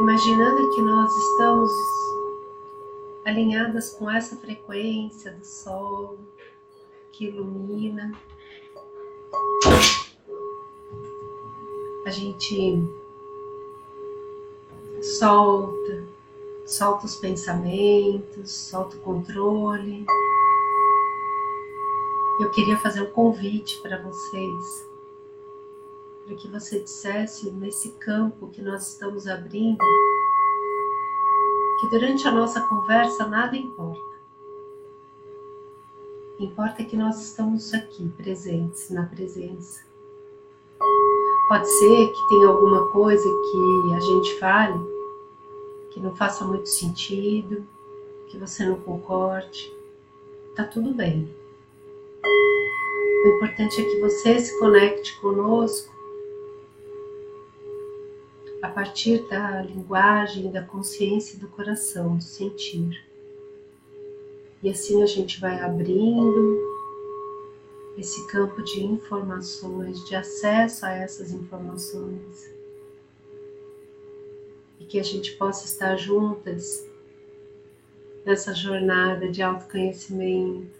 imaginando que nós estamos alinhadas com essa frequência do sol que ilumina. A gente solta, solta os pensamentos, solta o controle. Eu queria fazer um convite para vocês, para que você dissesse nesse campo que nós estamos abrindo que durante a nossa conversa nada importa. Importa que nós estamos aqui, presentes, na presença. Pode ser que tenha alguma coisa que a gente fale que não faça muito sentido, que você não concorde. Tá tudo bem. O importante é que você se conecte conosco a partir da linguagem, da consciência do coração, do sentir. E assim a gente vai abrindo esse campo de informações, de acesso a essas informações. E que a gente possa estar juntas nessa jornada de autoconhecimento,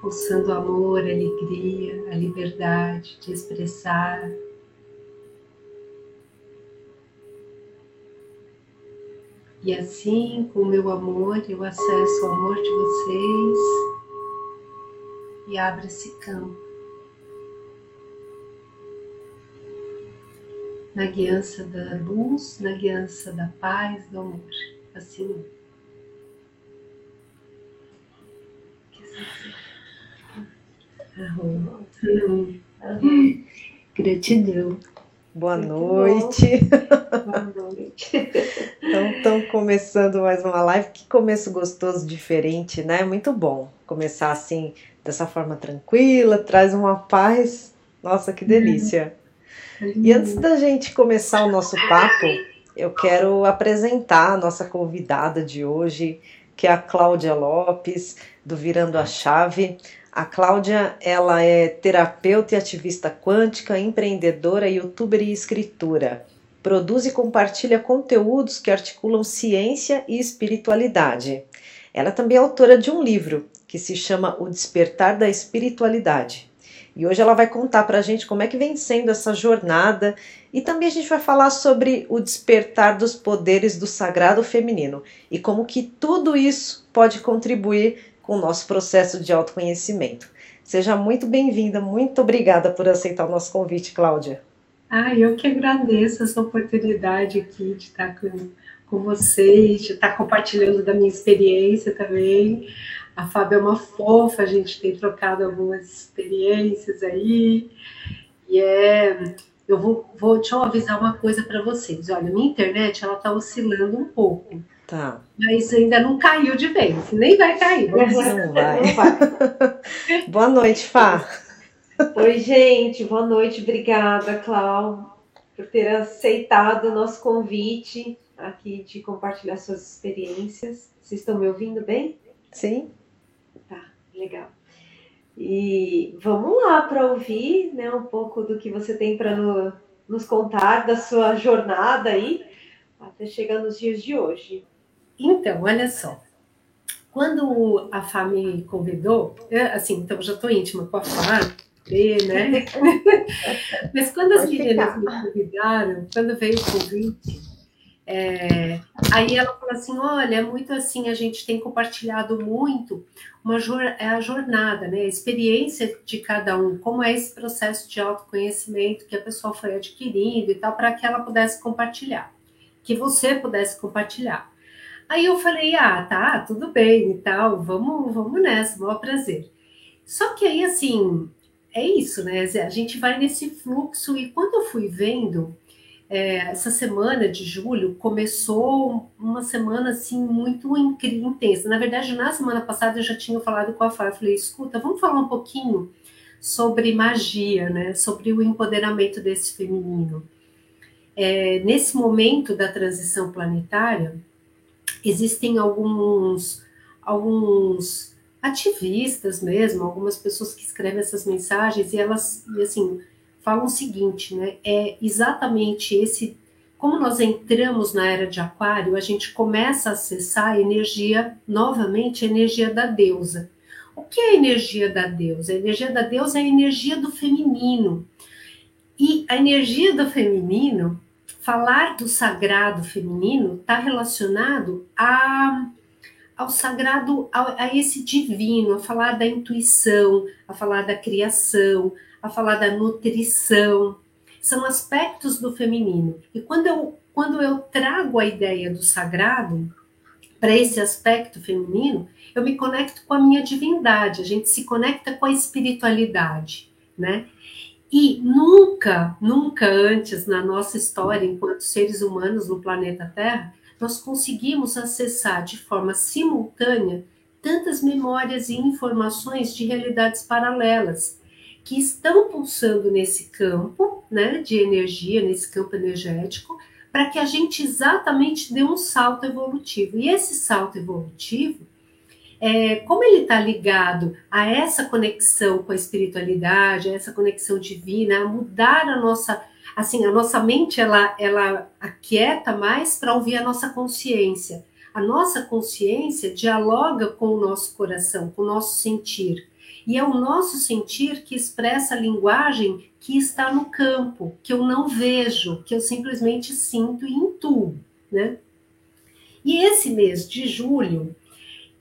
pulsando amor, alegria, a liberdade de expressar E assim, com o meu amor, eu acesso o amor de vocês e abro esse campo. Na guiança da luz, na guiança da paz, do amor. Assim. Gratidão. Boa noite. Boa noite. então, estamos começando mais uma live. Que começo gostoso, diferente, né? Muito bom começar assim, dessa forma tranquila, traz uma paz. Nossa, que delícia. Uhum. E antes da gente começar o nosso papo, eu quero apresentar a nossa convidada de hoje, que é a Cláudia Lopes, do Virando a Chave. A Cláudia, ela é terapeuta e ativista quântica, empreendedora, youtuber e escritora. Produz e compartilha conteúdos que articulam ciência e espiritualidade. Ela também é autora de um livro que se chama O Despertar da Espiritualidade. E hoje ela vai contar para a gente como é que vem sendo essa jornada e também a gente vai falar sobre o despertar dos poderes do sagrado feminino e como que tudo isso pode contribuir o nosso processo de autoconhecimento. Seja muito bem-vinda, muito obrigada por aceitar o nosso convite, Cláudia. Ah, eu que agradeço essa oportunidade aqui de estar com, com vocês, de estar compartilhando da minha experiência também. A Fábio é uma fofa, a gente tem trocado algumas experiências aí. E é, eu vou, vou deixa eu avisar uma coisa para vocês. Olha, minha internet ela está oscilando um pouco. Tá. Mas ainda não caiu de vez, nem vai cair. Não vai. Não vai. boa noite, Fá. Oi, gente, boa noite. Obrigada, Clau, por ter aceitado o nosso convite aqui de compartilhar suas experiências. Vocês estão me ouvindo bem? Sim. Tá, legal. E vamos lá para ouvir né, um pouco do que você tem para no, nos contar da sua jornada aí, até chegar nos dias de hoje. Então, olha só. Quando a Fá me convidou, eu, assim, então já estou íntima com a Fá, né? Mas quando as meninas me convidaram, quando veio o convite, é, aí ela falou assim: olha, é muito assim, a gente tem compartilhado muito uma é a jornada, né? A experiência de cada um, como é esse processo de autoconhecimento que a pessoa foi adquirindo e tal, para que ela pudesse compartilhar, que você pudesse compartilhar. Aí eu falei, ah, tá, tudo bem e tal, vamos, vamos nessa, maior prazer. Só que aí, assim, é isso, né? A gente vai nesse fluxo e quando eu fui vendo, é, essa semana de julho começou uma semana, assim, muito intensa. Na verdade, na semana passada eu já tinha falado com a Fábio, falei, escuta, vamos falar um pouquinho sobre magia, né? Sobre o empoderamento desse feminino. É, nesse momento da transição planetária, existem alguns, alguns ativistas mesmo, algumas pessoas que escrevem essas mensagens e elas, e assim, falam o seguinte, né? É exatamente esse. Como nós entramos na era de Aquário, a gente começa a acessar a energia, novamente, a energia da deusa. O que é a energia da deusa? A energia da deusa é a energia do feminino. E a energia do feminino, falar do sagrado feminino, está relacionado a ao sagrado, a, a, esse divino, a falar da intuição, a falar da criação, a falar da nutrição. São aspectos do feminino. E quando eu, quando eu trago a ideia do sagrado para esse aspecto feminino, eu me conecto com a minha divindade, a gente se conecta com a espiritualidade, né? E nunca, nunca antes na nossa história, enquanto seres humanos no planeta Terra, nós conseguimos acessar de forma simultânea tantas memórias e informações de realidades paralelas que estão pulsando nesse campo né, de energia, nesse campo energético, para que a gente exatamente dê um salto evolutivo. E esse salto evolutivo, é, como ele está ligado a essa conexão com a espiritualidade, a essa conexão divina, a mudar a nossa assim, a nossa mente ela, ela aquieta mais para ouvir a nossa consciência. A nossa consciência dialoga com o nosso coração, com o nosso sentir. E é o nosso sentir que expressa a linguagem que está no campo, que eu não vejo, que eu simplesmente sinto e intuo, né? E esse mês de julho,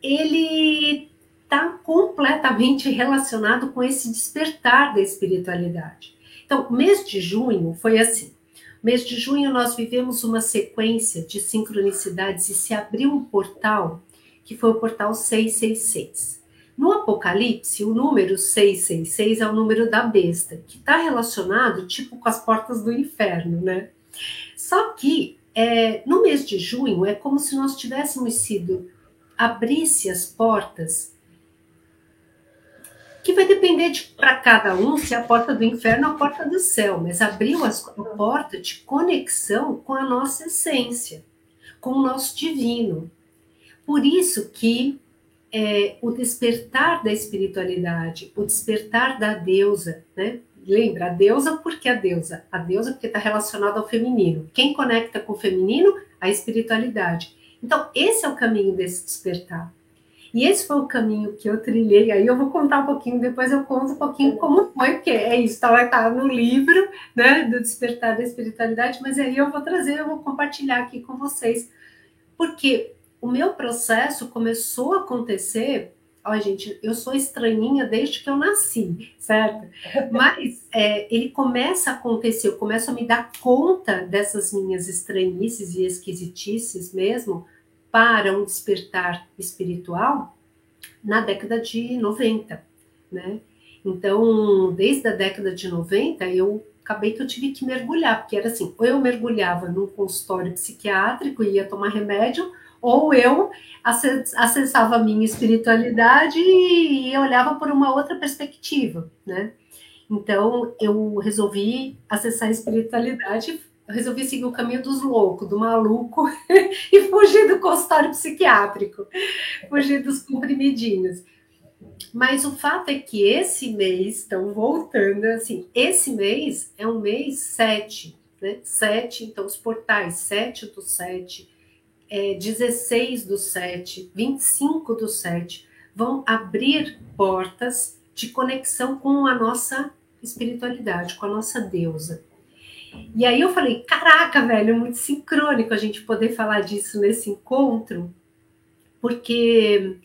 ele está completamente relacionado com esse despertar da espiritualidade. Então, mês de junho foi assim. Mês de junho nós vivemos uma sequência de sincronicidades e se abriu um portal que foi o portal 666. No Apocalipse, o número 666 é o número da besta, que está relacionado tipo com as portas do inferno, né? Só que é, no mês de junho é como se nós tivéssemos sido abrisse as portas que vai depender de para cada um se é a porta do inferno ou a porta do céu, mas abriu as, a porta de conexão com a nossa essência, com o nosso divino. Por isso que é, o despertar da espiritualidade, o despertar da deusa, né? Lembra, a deusa porque a deusa? A deusa porque está relacionada ao feminino. Quem conecta com o feminino? A espiritualidade. Então, esse é o caminho desse despertar. E esse foi o caminho que eu trilhei. Aí eu vou contar um pouquinho, depois eu conto um pouquinho como foi, porque é isso, tá, estar no livro, né, do Despertar da Espiritualidade, mas aí eu vou trazer, eu vou compartilhar aqui com vocês. Porque o meu processo começou a acontecer. Olha, gente, eu sou estranhinha desde que eu nasci, certo? Mas é, ele começa a acontecer, eu começo a me dar conta dessas minhas estranhices e esquisitices mesmo, para um despertar espiritual na década de 90, né? Então, desde a década de 90, eu acabei que eu tive que mergulhar, porque era assim, ou eu mergulhava num consultório psiquiátrico e ia tomar remédio, ou eu acessava a minha espiritualidade e olhava por uma outra perspectiva, né? Então, eu resolvi acessar a espiritualidade resolvi seguir o caminho dos loucos, do maluco, e fugir do consultório psiquiátrico, fugir dos comprimidinhos. Mas o fato é que esse mês, estão voltando, assim, esse mês é um mês 7, né? 7, então os portais 7 do 7, é, 16 do 7, 25 do 7, vão abrir portas de conexão com a nossa espiritualidade, com a nossa deusa. E aí eu falei, caraca, velho, é muito sincrônico a gente poder falar disso nesse encontro, porque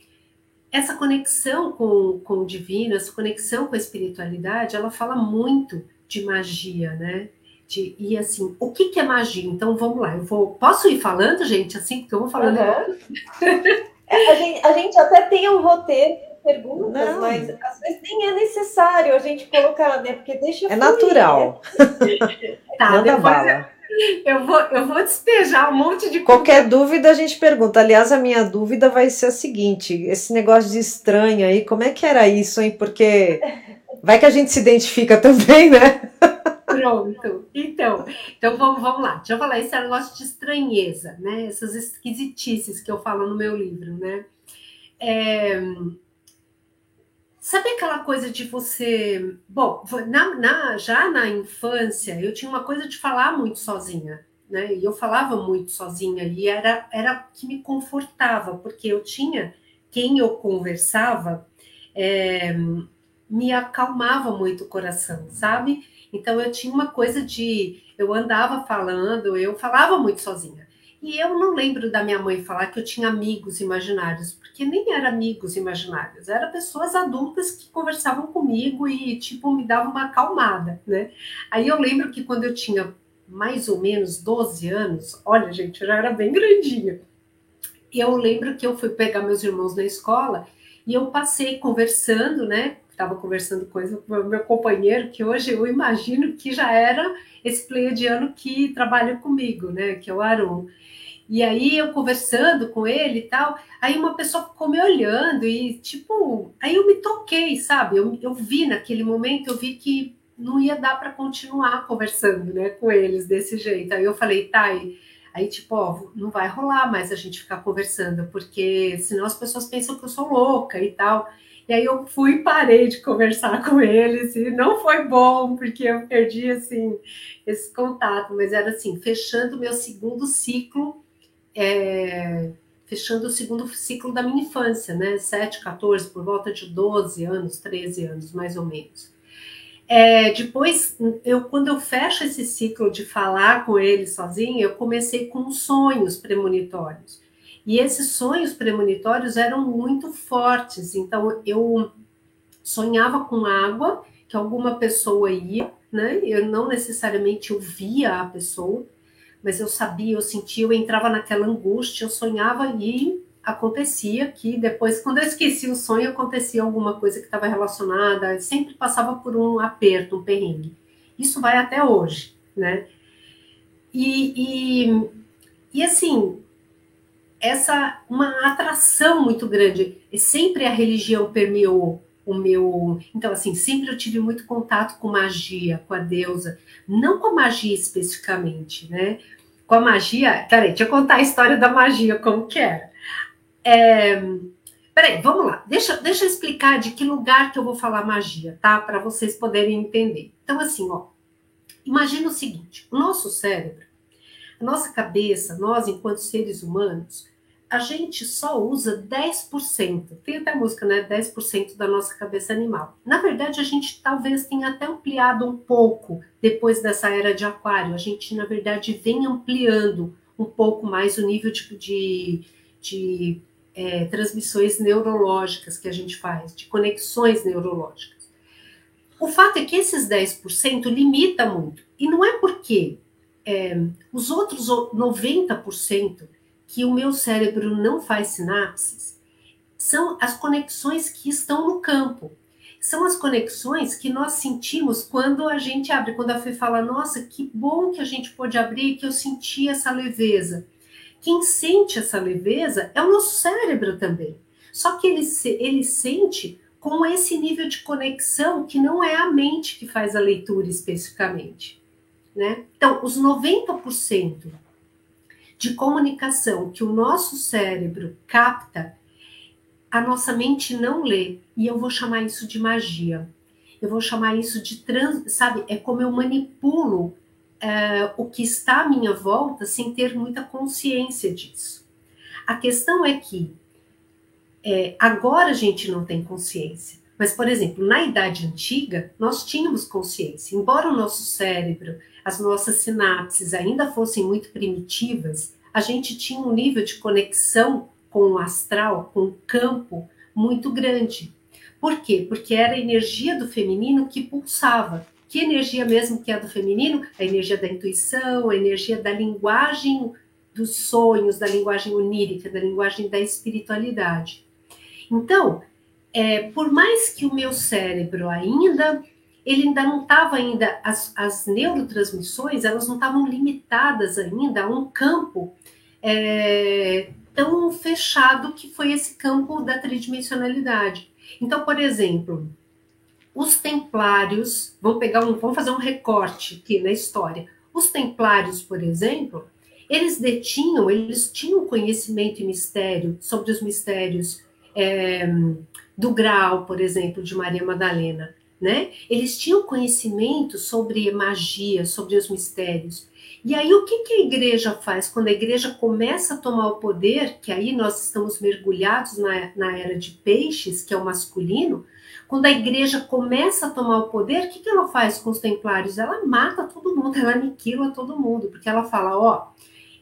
essa conexão com, com o divino, essa conexão com a espiritualidade, ela fala muito de magia, né? De, e assim, o que, que é magia? Então vamos lá, eu vou. Posso ir falando, gente, assim, porque eu vou falando. Uhum. a, gente, a gente até tem um roteiro perguntas, não. mas às vezes nem é necessário a gente colocar, né? Porque deixa. É fluir, natural. Né? tá, Manda bala. Eu vou, eu vou despejar um monte de Qualquer dúvida a gente pergunta. Aliás, a minha dúvida vai ser a seguinte: esse negócio de estranho aí, como é que era isso, hein? Porque vai que a gente se identifica também, né? Pronto. Então, então vamos, vamos lá. Deixa eu falar esse negócio de estranheza, né? Essas esquisitices que eu falo no meu livro, né? É, Sabe aquela coisa de você. Bom, na, na, já na infância, eu tinha uma coisa de falar muito sozinha, né? E eu falava muito sozinha, e era, era que me confortava, porque eu tinha quem eu conversava, é, me acalmava muito o coração, sabe? Então eu tinha uma coisa de. Eu andava falando, eu falava muito sozinha. E eu não lembro da minha mãe falar que eu tinha amigos imaginários, porque nem eram amigos imaginários, eram pessoas adultas que conversavam comigo e, tipo, me davam uma acalmada, né? Aí eu lembro que quando eu tinha mais ou menos 12 anos, olha, gente, eu já era bem grandinha. Eu lembro que eu fui pegar meus irmãos na escola e eu passei conversando, né? Estava conversando com o meu companheiro, que hoje eu imagino que já era esse pleiadiano que trabalha comigo, né? Que é o Aron. E aí eu conversando com ele e tal, aí uma pessoa ficou me olhando e tipo, aí eu me toquei, sabe? Eu, eu vi naquele momento, eu vi que não ia dar para continuar conversando, né, com eles desse jeito. Aí eu falei, tá, aí, aí tipo, ó, não vai rolar mais a gente ficar conversando, porque senão as pessoas pensam que eu sou louca e tal. E aí eu fui parei de conversar com eles e não foi bom, porque eu perdi, assim, esse contato. Mas era assim, fechando meu segundo ciclo é, fechando o segundo ciclo da minha infância, né? 7, 14, por volta de 12 anos, 13 anos, mais ou menos. É, depois, eu, quando eu fecho esse ciclo de falar com ele sozinho, eu comecei com sonhos premonitórios. E esses sonhos premonitórios eram muito fortes. Então, eu sonhava com água, que alguma pessoa ia, né? Eu não necessariamente ouvia a pessoa, mas eu sabia, eu sentia, eu entrava naquela angústia, eu sonhava e acontecia que depois, quando eu esquecia o sonho, acontecia alguma coisa que estava relacionada, sempre passava por um aperto, um perrengue. Isso vai até hoje, né? E, e, e assim, essa uma atração muito grande. E sempre a religião permeou o meu. Então, assim, sempre eu tive muito contato com magia, com a deusa, não com a magia especificamente, né? com a magia. Peraí, deixa eu contar a história da magia, como que era. É, peraí, vamos lá. Deixa, deixa eu explicar de que lugar que eu vou falar magia, tá? Para vocês poderem entender. Então, assim, ó. Imagina o seguinte: o nosso cérebro, a nossa cabeça, nós, enquanto seres humanos, a gente só usa 10%. Tem até música, né? 10% da nossa cabeça animal. Na verdade, a gente talvez tenha até ampliado um pouco depois dessa era de aquário. A gente, na verdade, vem ampliando um pouco mais o nível de, de, de é, transmissões neurológicas que a gente faz, de conexões neurológicas. O fato é que esses 10% limita muito. E não é porque é, os outros 90% que o meu cérebro não faz sinapses são as conexões que estão no campo. São as conexões que nós sentimos quando a gente abre, quando a Fê fala, nossa, que bom que a gente pode abrir, que eu senti essa leveza. Quem sente essa leveza é o nosso cérebro também. Só que ele, ele sente com esse nível de conexão que não é a mente que faz a leitura especificamente. Né? Então, os 90% de comunicação que o nosso cérebro capta, a nossa mente não lê. E eu vou chamar isso de magia. Eu vou chamar isso de trans, sabe? É como eu manipulo é, o que está à minha volta sem ter muita consciência disso. A questão é que é, agora a gente não tem consciência. Mas, por exemplo, na Idade Antiga, nós tínhamos consciência. Embora o nosso cérebro, as nossas sinapses ainda fossem muito primitivas, a gente tinha um nível de conexão com o astral, com o campo, muito grande. Por quê? Porque era a energia do feminino que pulsava. Que energia mesmo que é do feminino? A energia da intuição, a energia da linguagem dos sonhos, da linguagem onírica, da linguagem da espiritualidade. Então, é, por mais que o meu cérebro ainda ele ainda não estava ainda as, as neurotransmissões elas não estavam limitadas ainda a um campo é, tão fechado que foi esse campo da tridimensionalidade. Então, por exemplo, os templários, vamos pegar um, vamos fazer um recorte aqui na história. Os templários, por exemplo, eles detinham, eles tinham conhecimento e mistério sobre os mistérios é, do Graal, por exemplo, de Maria Madalena, né? Eles tinham conhecimento sobre magia, sobre os mistérios. E aí, o que, que a igreja faz? Quando a igreja começa a tomar o poder, que aí nós estamos mergulhados na, na era de peixes, que é o masculino, quando a igreja começa a tomar o poder, o que, que ela faz com os templários? Ela mata todo mundo, ela aniquila todo mundo, porque ela fala: ó,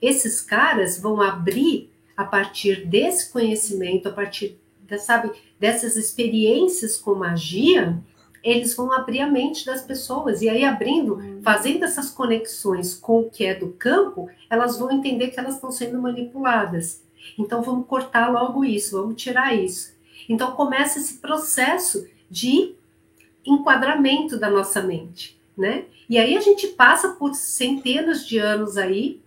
esses caras vão abrir a partir desse conhecimento, a partir, da, sabe, dessas experiências com magia, eles vão abrir a mente das pessoas. E aí, abrindo, hum. fazendo essas conexões com o que é do campo, elas vão entender que elas estão sendo manipuladas. Então, vamos cortar logo isso, vamos tirar isso. Então, começa esse processo de enquadramento da nossa mente, né? E aí a gente passa por centenas de anos aí,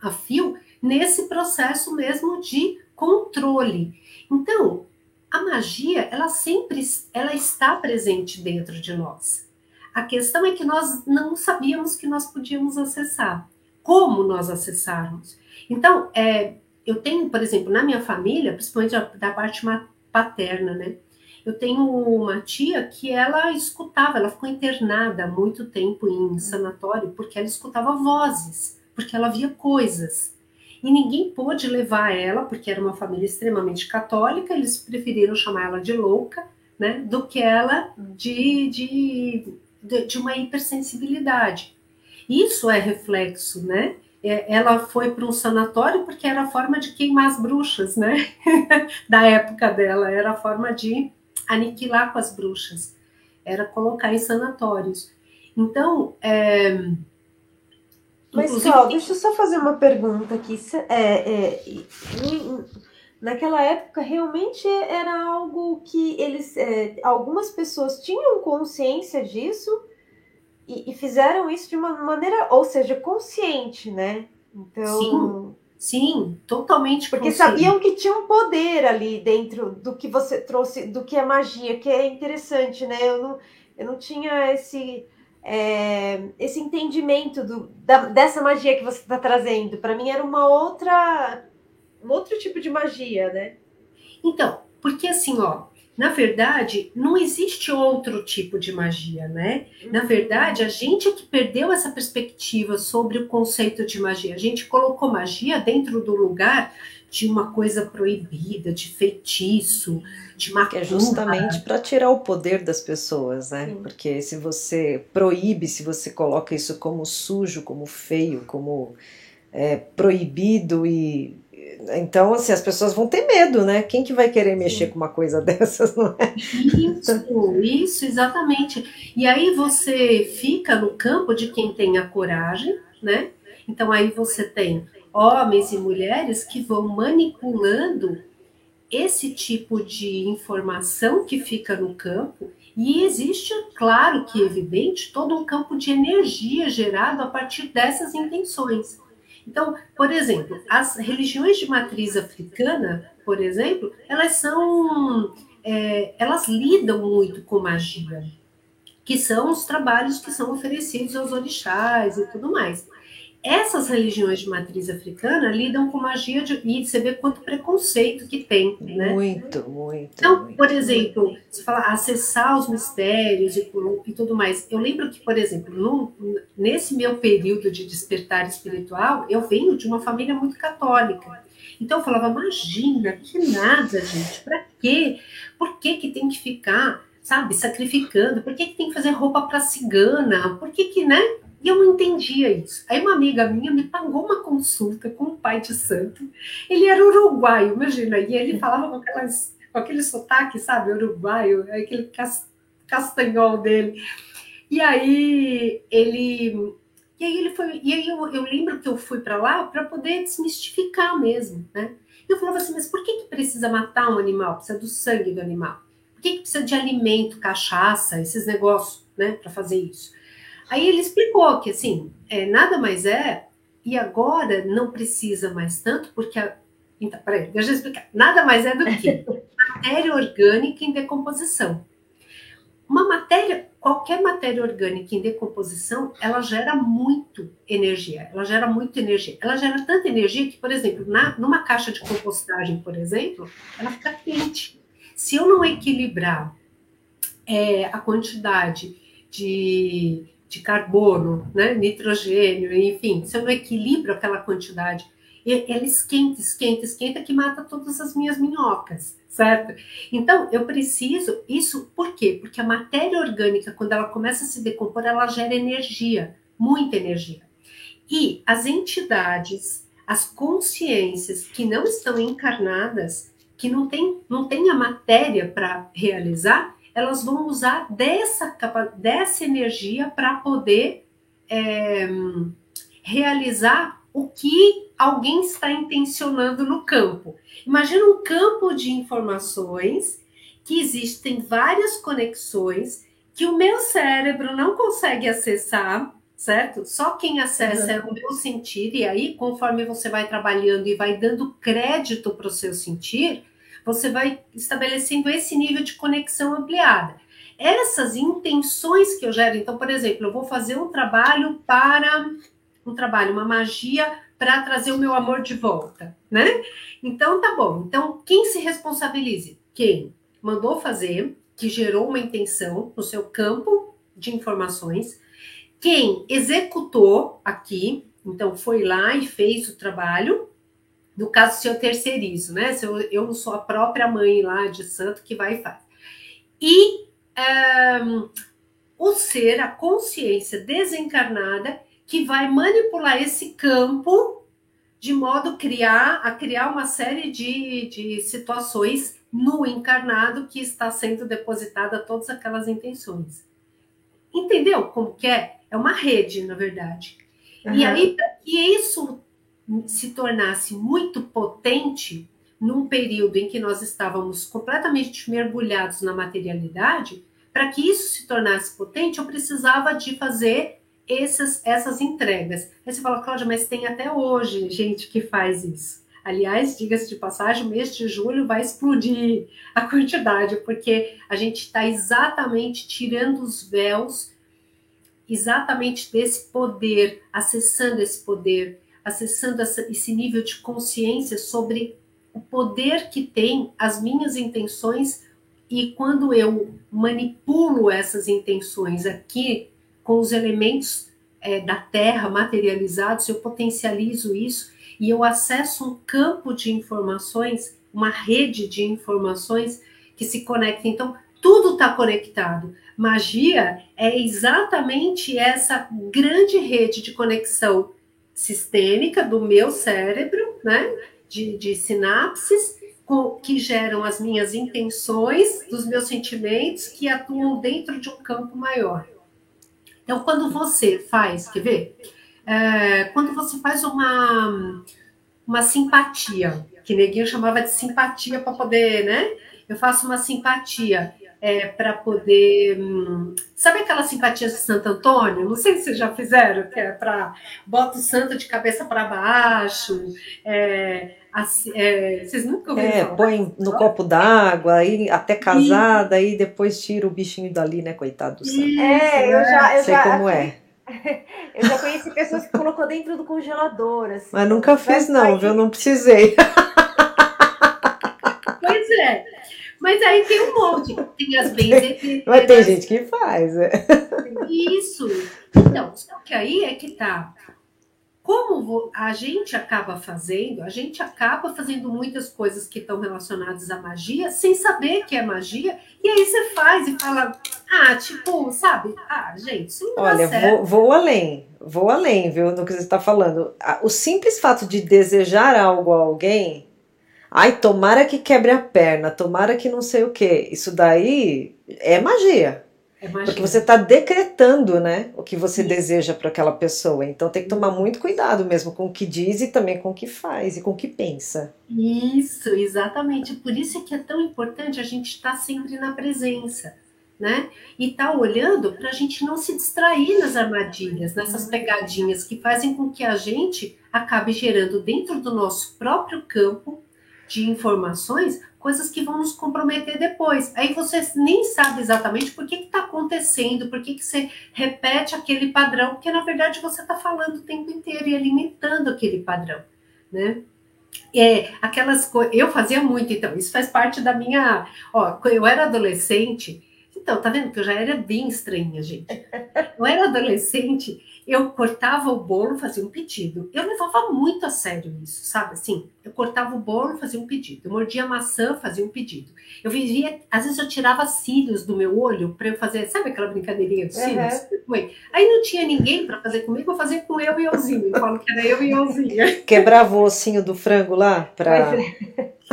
a fio, nesse processo mesmo de controle. Então, a magia, ela sempre ela está presente dentro de nós. A questão é que nós não sabíamos que nós podíamos acessar. Como nós acessarmos? Então, é, eu tenho, por exemplo, na minha família, principalmente da parte paterna, né? Eu tenho uma tia que ela escutava, ela ficou internada há muito tempo em sanatório porque ela escutava vozes, porque ela via coisas e ninguém pôde levar ela, porque era uma família extremamente católica, eles preferiram chamar ela de louca, né, do que ela de, de, de, de uma hipersensibilidade. Isso é reflexo, né? É, ela foi para um sanatório porque era a forma de queimar as bruxas, né? da época dela, era a forma de aniquilar com as bruxas, era colocar em sanatórios. Então, é, mas, Inclusive... deixa eu só fazer uma pergunta aqui. É, é, naquela época, realmente era algo que eles. É, algumas pessoas tinham consciência disso e, e, fizeram isso de uma maneira, ou seja, consciente, né? Então. Sim. Sim, totalmente Porque consciente. sabiam que tinha um poder ali dentro do que você trouxe, do que é magia, que é interessante, né? Eu não, eu não tinha esse é, esse entendimento do, da, dessa magia que você está trazendo. Para mim era uma outra, um outro tipo de magia, né? Então, porque assim, ó, na verdade, não existe outro tipo de magia, né? Na verdade, a gente é que perdeu essa perspectiva sobre o conceito de magia. A gente colocou magia dentro do lugar de uma coisa proibida, de feitiço, de macumba. Que é justamente para tirar o poder das pessoas, né? Sim. Porque se você proíbe, se você coloca isso como sujo, como feio, como é, proibido e então, assim, as pessoas vão ter medo, né? Quem que vai querer mexer Sim. com uma coisa dessas, não é? Isso, isso, exatamente. E aí você fica no campo de quem tem a coragem, né? Então aí você tem homens e mulheres que vão manipulando esse tipo de informação que fica no campo e existe, claro que evidente, todo um campo de energia gerado a partir dessas intenções. Então, por exemplo, as religiões de matriz africana, por exemplo, elas são, é, elas lidam muito com magia, que são os trabalhos que são oferecidos aos orixás e tudo mais. Essas religiões de matriz africana lidam com magia de, e você vê quanto preconceito que tem, né? Muito, muito. Então, muito, por exemplo, muito. se fala acessar os mistérios e, e, tudo mais. Eu lembro que, por exemplo, no, nesse meu período de despertar espiritual, eu venho de uma família muito católica. Então eu falava, imagina, que nada, gente, para quê? Por que, que tem que ficar, sabe, sacrificando? Por que, que tem que fazer roupa para cigana? Por que, que, né? E eu não entendia isso. Aí uma amiga minha me pagou uma consulta com o pai de santo. Ele era uruguaio, imagina, e ele falava com, aquelas, com aquele sotaque, sabe, uruguaio, aquele castanhol dele. E aí ele e aí ele foi, e aí eu, eu lembro que eu fui para lá para poder desmistificar mesmo, né? Eu falava assim, mas por que, que precisa matar um animal? Precisa do sangue do animal. Por que, que precisa de alimento, cachaça, esses negócios, né, para fazer isso? Aí ele explicou que, assim, é, nada mais é, e agora não precisa mais tanto, porque. A, então, peraí, deixa eu explicar. Nada mais é do que matéria orgânica em decomposição. uma matéria, qualquer matéria orgânica em decomposição, ela gera muito energia. Ela gera muito energia. Ela gera tanta energia que, por exemplo, na, numa caixa de compostagem, por exemplo, ela fica quente. Se eu não equilibrar é, a quantidade de, de carbono, né, nitrogênio, enfim, se eu não equilibro aquela quantidade, ela esquenta, esquenta, esquenta, que mata todas as minhas minhocas, certo? Então, eu preciso, isso por quê? Porque a matéria orgânica, quando ela começa a se decompor, ela gera energia, muita energia. E as entidades, as consciências que não estão encarnadas, que não tem, não tem a matéria para realizar, elas vão usar dessa, dessa energia para poder é, realizar o que alguém está intencionando no campo. Imagina um campo de informações que existem várias conexões que o meu cérebro não consegue acessar, certo? Só quem acessa uhum. é o meu sentir, e aí, conforme você vai trabalhando e vai dando crédito para o seu sentir, você vai estabelecendo esse nível de conexão ampliada. Essas intenções que eu gero, então, por exemplo, eu vou fazer um trabalho para um trabalho, uma magia para trazer o meu amor de volta, né? Então tá bom. Então, quem se responsabilize? Quem mandou fazer, que gerou uma intenção no seu campo de informações, quem executou aqui, então foi lá e fez o trabalho, no caso, se eu terceirizo, né? Se eu, eu não sou a própria mãe lá de santo que vai e faz. E um, o ser, a consciência desencarnada, que vai manipular esse campo de modo criar, a criar uma série de, de situações no encarnado que está sendo depositada todas aquelas intenções. Entendeu como que é? É uma rede, na verdade. Uhum. E aí, para que isso se tornasse muito potente num período em que nós estávamos completamente mergulhados na materialidade, para que isso se tornasse potente, eu precisava de fazer essas, essas entregas. Aí você fala, Cláudia, mas tem até hoje gente que faz isso. Aliás, diga-se de passagem, o mês de julho vai explodir a quantidade, porque a gente está exatamente tirando os véus, exatamente desse poder, acessando esse poder, acessando esse nível de consciência sobre o poder que tem as minhas intenções e quando eu manipulo essas intenções aqui com os elementos é, da Terra materializados, eu potencializo isso e eu acesso um campo de informações, uma rede de informações que se conecta. Então, tudo está conectado. Magia é exatamente essa grande rede de conexão sistêmica do meu cérebro, né? De, de sinapses com, que geram as minhas intenções, dos meus sentimentos, que atuam dentro de um campo maior. Então, quando você faz, quer ver? É, quando você faz uma, uma simpatia, que Neguinho chamava de simpatia para poder, né? Eu faço uma simpatia é, para poder. Hum, sabe aquela simpatia de Santo Antônio? Não sei se vocês já fizeram, que é para. Bota o santo de cabeça para baixo. É, assim, é, vocês nunca ouviram É, põe no copo d'água, aí até casada, aí depois tira o bichinho dali, né, coitado do santo. É, eu já. Eu sei já, como é. Eu já conheci pessoas que colocou dentro do congelador, assim. Mas nunca fiz, não, viu? Não precisei. Pois é. Mas aí tem um monte. Tem as benzedeiras. Mas tem gente que faz. É. Isso. Então, só que aí é que tá. Como a gente acaba fazendo, a gente acaba fazendo muitas coisas que estão relacionadas à magia sem saber que é magia, e aí você faz e fala, ah, tipo, sabe? Ah, gente, isso não Olha, vou, vou, além, vou além, viu, no que você está falando. O simples fato de desejar algo a alguém Ai, tomara que quebre a perna, tomara que não sei o que. Isso daí é magia. É magia. Porque você está decretando, né, o que você Sim. deseja para aquela pessoa. Então tem que tomar muito cuidado mesmo com o que diz e também com o que faz e com o que pensa. Isso, exatamente. Por isso é que é tão importante a gente estar tá sempre na presença. Né? E tá olhando para a gente não se distrair nas armadilhas, nessas pegadinhas que fazem com que a gente acabe gerando dentro do nosso próprio campo de informações coisas que vão nos comprometer depois. Aí você nem sabe exatamente por que está acontecendo, por que, que você repete aquele padrão, porque na verdade você está falando o tempo inteiro e alimentando aquele padrão, né? É, aquelas coisas. Eu fazia muito, então, isso faz parte da minha. Ó, eu era adolescente, então, tá vendo que eu já era bem estranha, gente. Eu era adolescente, eu cortava o bolo, fazia um pedido. Eu levava muito a sério isso, sabe? Assim, eu cortava o bolo, fazia um pedido. Eu mordia maçã, fazia um pedido. Eu vivia, às vezes eu tirava cílios do meu olho para eu fazer, sabe aquela brincadeirinha de cílios? Uhum. Aí não tinha ninguém para fazer comigo, eu fazia com eu e euzinho. Eu falo que era eu e euzinho. Quebrava o ossinho do frango lá para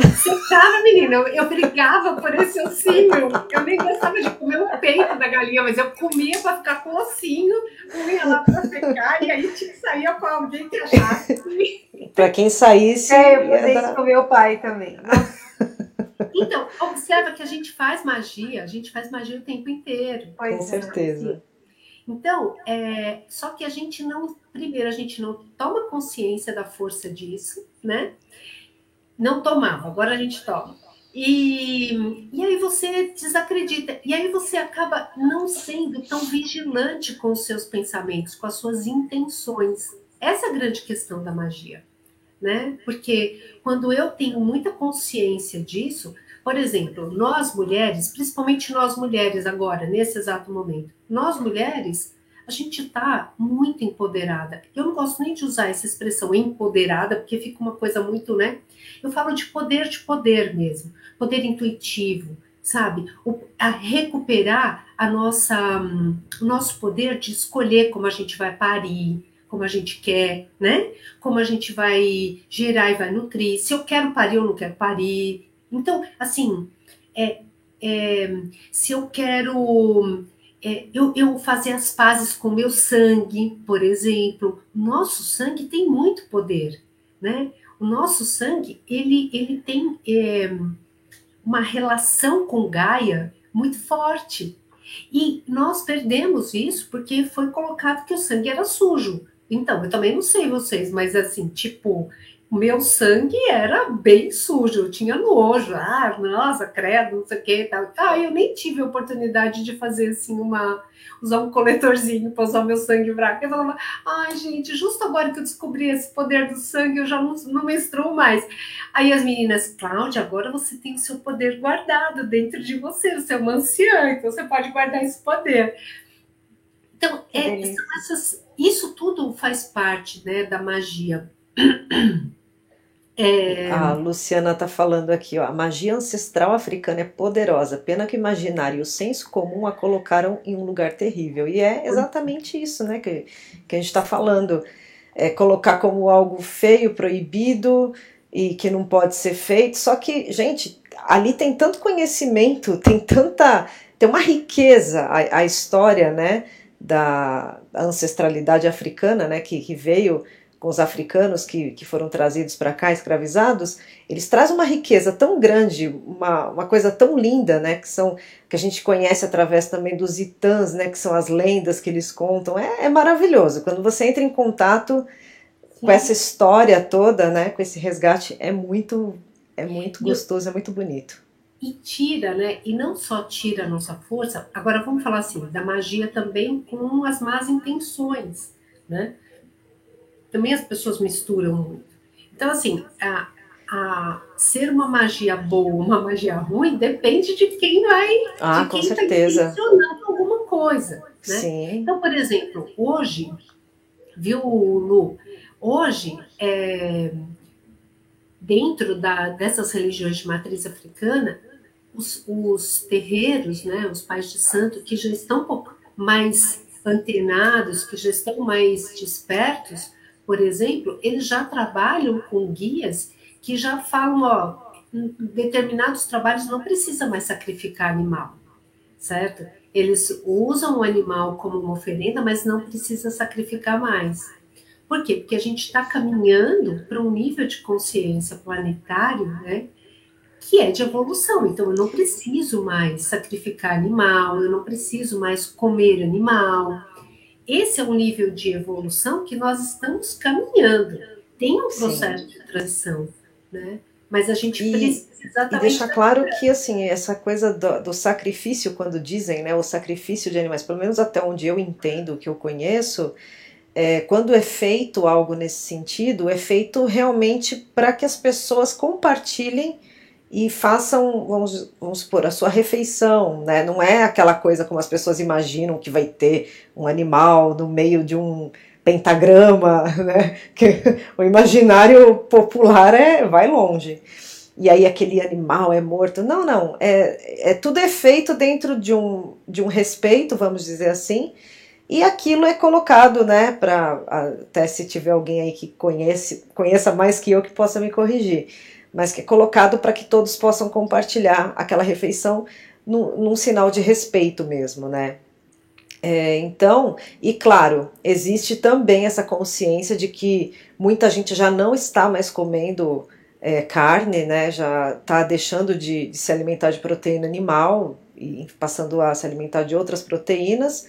Secava, menina, eu, eu brigava por esse ossinho. Eu nem gostava de comer o peito da galinha, mas eu comia para ficar com o ossinho, comia lá para secar, e aí tinha que sair com alguém que achasse. para quem saísse. É, eu fazia isso com meu pai também. Então, observa que a gente faz magia, a gente faz magia o tempo inteiro. Com é. certeza. Então, é, só que a gente não, primeiro, a gente não toma consciência da força disso, né? Não tomava, agora a gente toma. E, e aí você desacredita, e aí você acaba não sendo tão vigilante com os seus pensamentos, com as suas intenções. Essa é a grande questão da magia, né? Porque quando eu tenho muita consciência disso, por exemplo, nós mulheres, principalmente nós mulheres agora, nesse exato momento, nós mulheres, a gente está muito empoderada. Eu não gosto nem de usar essa expressão empoderada, porque fica uma coisa muito, né? Eu falo de poder de poder mesmo, poder intuitivo, sabe? O, a recuperar a nossa, um, o nosso poder de escolher como a gente vai parir, como a gente quer, né? Como a gente vai gerar e vai nutrir. Se eu quero parir ou não quero parir. Então, assim, é, é, se eu quero é, eu, eu fazer as pazes com meu sangue, por exemplo. Nosso sangue tem muito poder, né? O nosso sangue, ele, ele tem é, uma relação com Gaia muito forte. E nós perdemos isso porque foi colocado que o sangue era sujo. Então, eu também não sei vocês, mas assim, tipo, o meu sangue era bem sujo, eu tinha nojo, ah, nossa, credo, não sei o que tal. Ah, eu nem tive a oportunidade de fazer assim uma usar um coletorzinho para usar meu sangue fraco. Eu falava, ai, gente, justo agora que eu descobri esse poder do sangue, eu já não, não menstruo mais. Aí as meninas, Cláudia, agora você tem o seu poder guardado dentro de você, você é uma anciã, então você pode guardar esse poder. Então, é, essas, isso tudo faz parte né, da magia. É... A Luciana está falando aqui, ó, a magia ancestral africana é poderosa, pena que o imaginário e o senso comum a colocaram em um lugar terrível. E é exatamente isso né, que, que a gente está falando. É colocar como algo feio, proibido e que não pode ser feito. Só que, gente, ali tem tanto conhecimento, tem tanta. tem uma riqueza a, a história né, da ancestralidade africana, né, que, que veio com os africanos que, que foram trazidos para cá, escravizados, eles trazem uma riqueza tão grande, uma, uma coisa tão linda, né, que são que a gente conhece através também dos itãs, né, que são as lendas que eles contam. É, é maravilhoso. Quando você entra em contato Sim. com essa história toda, né, com esse resgate, é muito é muito gostoso, é muito bonito. E tira, né? E não só tira a nossa força. Agora vamos falar assim da magia também com as más intenções, né? Também as pessoas misturam muito. Então, assim, a, a ser uma magia boa, uma magia ruim, depende de quem vai, ah, de quem está intencionando alguma coisa. Né? Sim. Então, por exemplo, hoje, viu, Lu? Hoje, é, dentro da, dessas religiões de matriz africana, os, os terreiros, né, os pais de santo, que já estão um pouco mais antenados, que já estão mais despertos, por exemplo, eles já trabalham com guias que já falam, ó, em determinados trabalhos não precisa mais sacrificar animal, certo? Eles usam o animal como uma oferenda, mas não precisa sacrificar mais. Por quê? Porque a gente está caminhando para um nível de consciência planetário, né? Que é de evolução. Então, eu não preciso mais sacrificar animal, eu não preciso mais comer animal, esse é um nível de evolução que nós estamos caminhando. Tem um processo Sim. de transição, né? Mas a gente e, precisa exatamente. E deixar claro que assim, essa coisa do, do, sacrifício, quando dizem, né, o sacrifício de animais, pelo menos até onde eu entendo, que eu conheço, é, quando é feito algo nesse sentido, é feito realmente para que as pessoas compartilhem e façam, vamos, vamos supor, a sua refeição, né? Não é aquela coisa como as pessoas imaginam que vai ter um animal no meio de um pentagrama, né? Que o imaginário popular é vai longe. E aí aquele animal é morto. Não, não. É, é tudo é feito dentro de um, de um respeito, vamos dizer assim. E aquilo é colocado, né? Para até se tiver alguém aí que conhece, conheça mais que eu que possa me corrigir, mas que é colocado para que todos possam compartilhar aquela refeição num, num sinal de respeito mesmo, né? É, então, e claro, existe também essa consciência de que muita gente já não está mais comendo é, carne, né? Já está deixando de, de, se alimentar de proteína animal e passando a se alimentar de outras proteínas.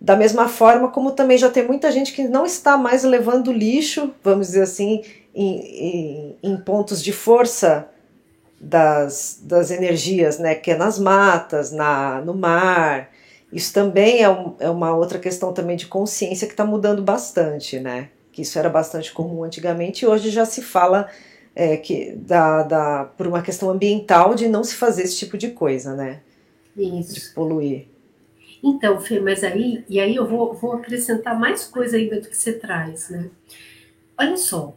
Da mesma forma como também já tem muita gente que não está mais levando lixo, vamos dizer assim, em, em, em pontos de força das, das energias, né? Que é nas matas, na, no mar, isso também é, um, é uma outra questão também de consciência que está mudando bastante, né? Que isso era bastante comum antigamente e hoje já se fala é, que da, da, por uma questão ambiental de não se fazer esse tipo de coisa, né? Isso. De poluir. Então, Fê, mas aí, e aí eu vou, vou acrescentar mais coisa ainda do que você traz, né? Olha só,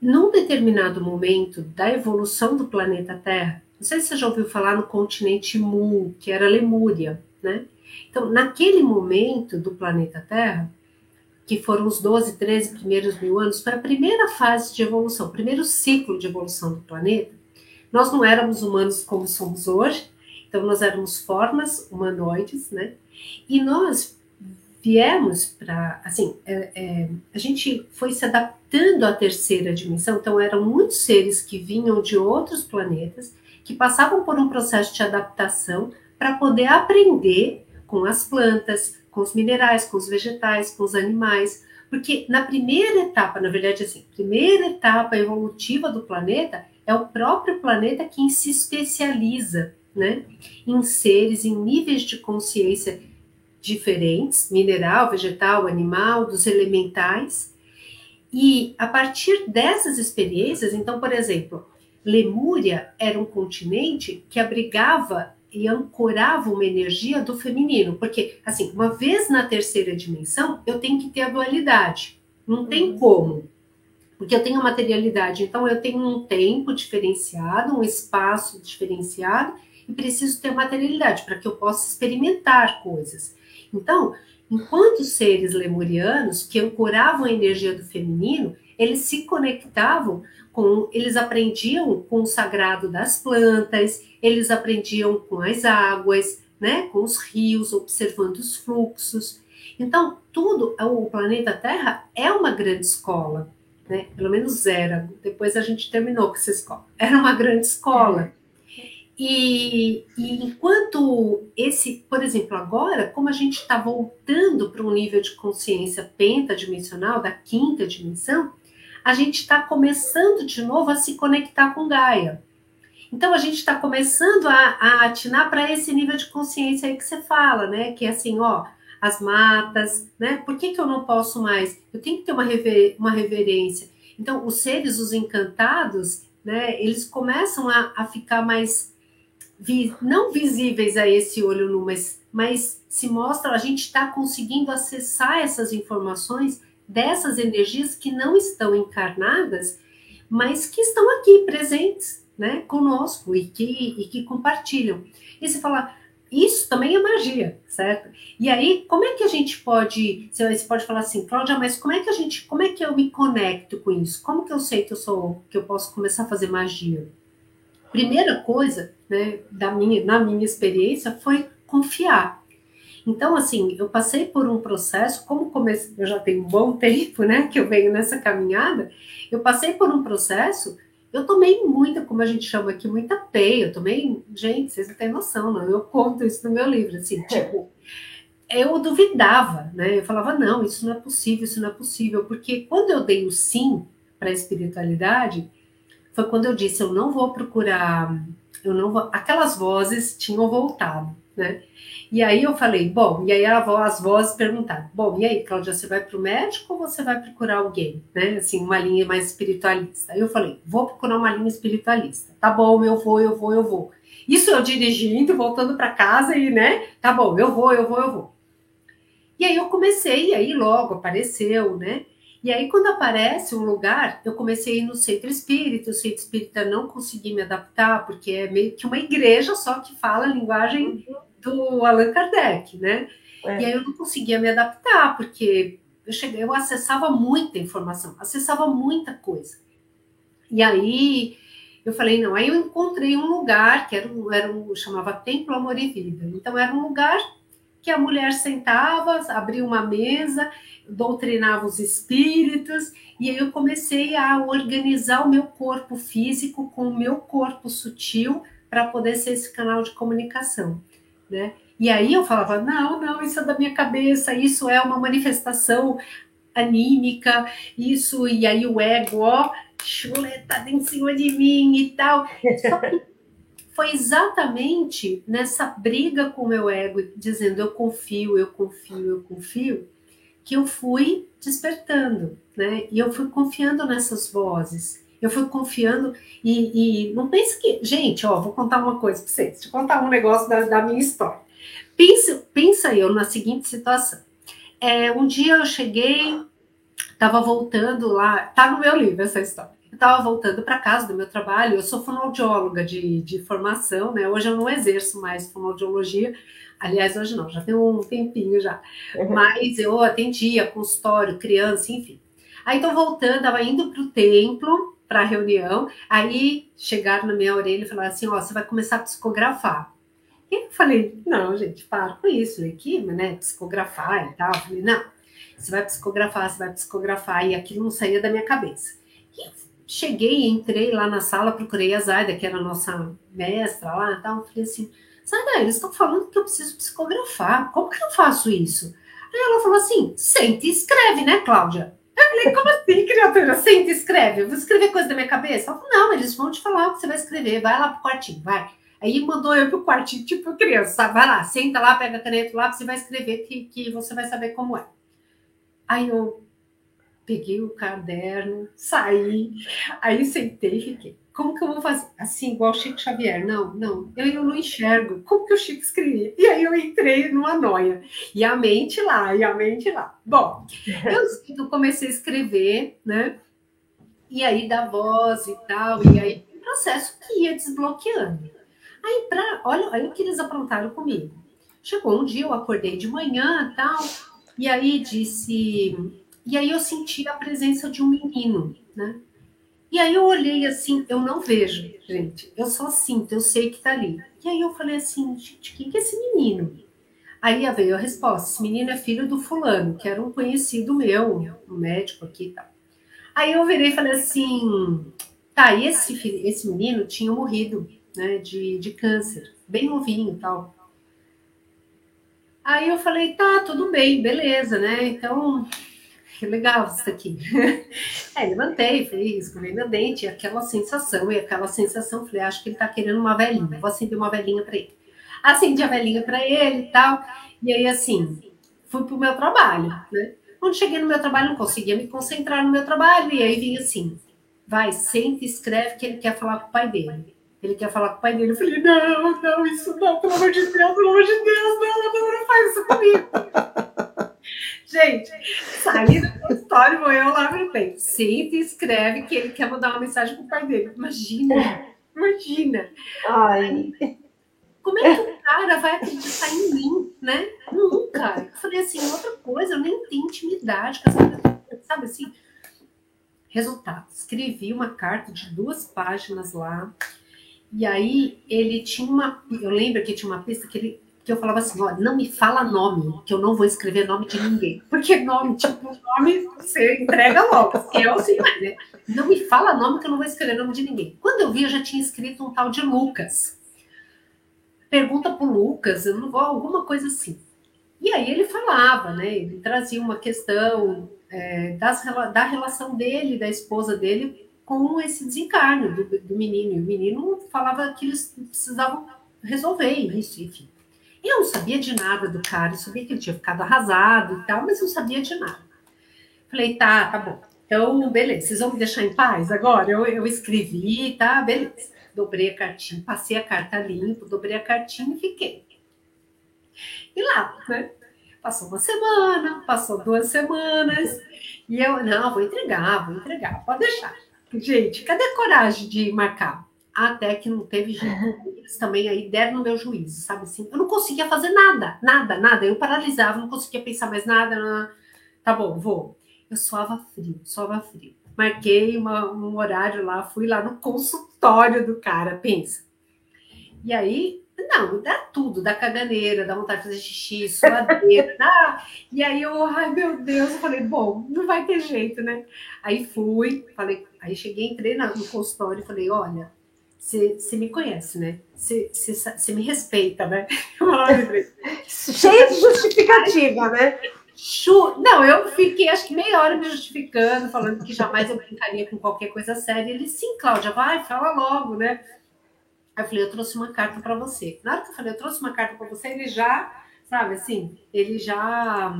num determinado momento da evolução do planeta Terra, não sei se você já ouviu falar no continente Mu, que era Lemúria, né? Então, naquele momento do planeta Terra, que foram os 12, 13 primeiros mil anos, foi a primeira fase de evolução, o primeiro ciclo de evolução do planeta. Nós não éramos humanos como somos hoje, então nós éramos formas humanoides, né? E nós viemos para, assim, é, é, a gente foi se adaptando à terceira dimensão, então eram muitos seres que vinham de outros planetas, que passavam por um processo de adaptação para poder aprender com as plantas, com os minerais, com os vegetais, com os animais, porque na primeira etapa, na verdade, assim, primeira etapa evolutiva do planeta é o próprio planeta quem se especializa, né, em seres, em níveis de consciência diferentes, mineral, vegetal, animal, dos elementais. E a partir dessas experiências, então, por exemplo, Lemúria era um continente que abrigava e ancorava uma energia do feminino, porque assim, uma vez na terceira dimensão, eu tenho que ter a dualidade. Não tem uhum. como. Porque eu tenho a materialidade, então eu tenho um tempo diferenciado, um espaço diferenciado e preciso ter materialidade para que eu possa experimentar coisas. Então, enquanto seres lemurianos que ancoravam a energia do feminino, eles se conectavam com, eles aprendiam com o sagrado das plantas, eles aprendiam com as águas, né, com os rios, observando os fluxos. Então, tudo, o planeta Terra é uma grande escola, né? Pelo menos era. Depois a gente terminou com essa escola. Era uma grande escola. E, e, enquanto esse, por exemplo, agora, como a gente está voltando para um nível de consciência pentadimensional, da quinta dimensão, a gente está começando de novo a se conectar com Gaia. Então a gente está começando a, a atinar para esse nível de consciência aí que você fala, né? Que é assim, ó, as matas, né? Por que, que eu não posso mais? Eu tenho que ter uma, rever, uma reverência. Então, os seres, os encantados, né? Eles começam a, a ficar mais vi, não visíveis a esse olho nu, mas, mas se mostra, a gente está conseguindo acessar essas informações dessas energias que não estão encarnadas, mas que estão aqui presentes, né, conosco e que, e que compartilham. E você fala, isso também é magia, certo? E aí, como é que a gente pode, você pode falar assim, Cláudia, mas como é que a gente, como é que eu me conecto com isso? Como que eu sei que eu sou, que eu posso começar a fazer magia? Primeira coisa, né, da minha, na minha experiência, foi confiar. Então, assim, eu passei por um processo, como comecei, eu já tenho um bom tempo, né, que eu venho nessa caminhada, eu passei por um processo, eu tomei muita, como a gente chama aqui, muita peia, eu tomei, gente, vocês não têm noção, não, eu conto isso no meu livro, assim, tipo, eu duvidava, né, eu falava, não, isso não é possível, isso não é possível, porque quando eu dei o sim para a espiritualidade, foi quando eu disse: eu não vou procurar, eu não vou. Aquelas vozes tinham voltado, né? E aí eu falei: bom, e aí as vozes perguntaram: bom, e aí, Cláudia, você vai para o médico ou você vai procurar alguém, né? Assim, uma linha mais espiritualista. Aí eu falei: vou procurar uma linha espiritualista. Tá bom, eu vou, eu vou, eu vou. Isso eu dirigindo, voltando para casa e, né? Tá bom, eu vou, eu vou, eu vou. E aí eu comecei, e aí logo apareceu, né? E aí, quando aparece um lugar, eu comecei a ir no centro espírita. O centro espírita não consegui me adaptar, porque é meio que uma igreja só que fala a linguagem do Allan Kardec, né? É. E aí eu não conseguia me adaptar, porque eu cheguei, eu acessava muita informação, acessava muita coisa. E aí eu falei, não, aí eu encontrei um lugar que era um, era um chamava Templo Amor e Vida. Então era um lugar que a mulher sentava, abria uma mesa, doutrinava os espíritos, e aí eu comecei a organizar o meu corpo físico com o meu corpo sutil para poder ser esse canal de comunicação, né? E aí eu falava, não, não, isso é da minha cabeça, isso é uma manifestação anímica, isso, e aí o ego, ó, chuletada em cima de mim e tal. Só que foi exatamente nessa briga com o meu ego, dizendo eu confio, eu confio, eu confio, que eu fui despertando, né? E eu fui confiando nessas vozes. Eu fui confiando e, e não pense que. Gente, ó, vou contar uma coisa para vocês. Vou contar um negócio da, da minha história. Pensa, pensa eu na seguinte situação. É, um dia eu cheguei, estava voltando lá, tá no meu livro essa história estava voltando para casa do meu trabalho. Eu sou fonoaudióloga de, de formação, né? Hoje eu não exerço mais fonoaudiologia. Aliás, hoje não, já tem um tempinho já. Uhum. Mas eu atendia consultório, criança, enfim. Aí estou voltando, estava indo para o templo, para a reunião. Aí chegaram na minha orelha e falaram assim: Ó, você vai começar a psicografar. E eu falei: Não, gente, para com isso, aqui, né? Psicografar e tal. Eu falei: Não, você vai psicografar, você vai psicografar. E aquilo não saía da minha cabeça. E Cheguei, entrei lá na sala, procurei a Zaida, que era a nossa mestra lá e tal. Falei assim: Zaida, eles estão falando que eu preciso psicografar. Como que eu faço isso? Aí ela falou assim: sente e escreve, né, Cláudia? Eu falei: como assim, criatura? Sente e escreve. Eu vou escrever coisa da minha cabeça? Ela falou: não, eles vão te falar o que você vai escrever. Vai lá pro quartinho, vai. Aí mandou eu pro quartinho, tipo criança? Vai lá, senta lá, pega a caneta lá, você vai escrever que, que você vai saber como é. Aí eu peguei o caderno, saí, aí sentei e fiquei. Como que eu vou fazer? Assim, igual o Chico Xavier? Não, não, eu, eu não enxergo. Como que o Chico escrevia? E aí eu entrei numa noia. E a mente lá, e a mente lá. Bom, eu, comecei a escrever, né? E aí da voz e tal, e aí um processo que ia desbloqueando. Aí, pra, olha, olha o que eles aprontaram comigo. Chegou um dia, eu acordei de manhã tal, e aí disse: e aí eu senti a presença de um menino, né? E aí eu olhei assim, eu não vejo, gente, eu só sinto, eu sei que tá ali. E aí eu falei assim, gente, quem que é esse menino? Aí veio a resposta, esse menino é filho do fulano, que era um conhecido meu, um médico aqui e tal. Aí eu virei e falei assim, tá, esse, esse menino tinha morrido, né, de, de câncer, bem novinho e tal. Aí eu falei, tá, tudo bem, beleza, né, então que legal isso aqui. é, levantei, fiz, escovei meu dente, aquela sensação, e aquela sensação, falei, acho que ele tá querendo uma velhinha, vou acender uma velhinha para ele. Acendi a velhinha para ele e tal, e aí assim, fui pro meu trabalho, né? Quando cheguei no meu trabalho, não conseguia me concentrar no meu trabalho, e aí vinha assim, vai, senta e escreve que ele quer falar com o pai dele. Ele quer falar com o pai dele. Eu falei, não, não, isso não, pelo amor de Deus, pelo amor de Deus, não, não, não faz isso comigo. Gente, saí do consultório, vou eu lá no bem. Senta e escreve que ele quer mandar uma mensagem pro pai dele. Imagina, imagina. Ai. Como é que o cara vai acreditar em mim, né? Nunca. Eu falei assim, outra coisa, eu nem tenho intimidade com essa pessoa, sabe assim? Resultado, escrevi uma carta de duas páginas lá. E aí ele tinha uma. Eu lembro que tinha uma pista que ele que eu falava assim, não me fala nome, que eu não vou escrever nome de ninguém. Porque nome, tipo, nome você entrega logo. Eu sim, né? Não me fala nome que eu não vou escrever nome de ninguém. Quando eu vi, eu já tinha escrito um tal de Lucas. Pergunta pro Lucas, eu não vou, alguma coisa assim. E aí ele falava, né? Ele trazia uma questão é, das, da relação dele, da esposa dele com esse desencarne do, do menino. E o menino falava que eles precisavam resolver isso, enfim. Eu não sabia de nada do cara, eu sabia que ele tinha ficado arrasado e tal, mas não sabia de nada. Falei, tá, tá bom. Então, beleza, vocês vão me deixar em paz agora? Eu, eu escrevi, tá, beleza. Dobrei a cartinha, passei a carta limpo, dobrei a cartinha e fiquei. E lá, né? Passou uma semana, passou duas semanas, e eu, não, vou entregar, vou entregar, pode deixar. Gente, cadê a coragem de marcar? Até que não teve jeito. Eles também aí deram no meu juízo, sabe assim? Eu não conseguia fazer nada, nada, nada. Eu paralisava, não conseguia pensar mais nada. Tá bom, vou. Eu suava frio, suava frio. Marquei uma, um horário lá, fui lá no consultório do cara, pensa. E aí, não, dá tudo, dá caganeira, dá vontade de fazer xixi, suadeira, dá. E aí eu, ai meu Deus, eu falei, bom, não vai ter jeito, né? Aí fui, falei, aí cheguei, entrei no consultório e falei, olha, você me conhece, né? Você me respeita, né? Cheio de justificativa, né? Não, eu fiquei acho que meia hora me justificando, falando que jamais eu brincaria com qualquer coisa séria. Ele, sim, Cláudia, vai, fala logo, né? Aí eu falei, eu trouxe uma carta para você. Na hora que eu falei, eu trouxe uma carta para você, ele já, sabe assim, ele já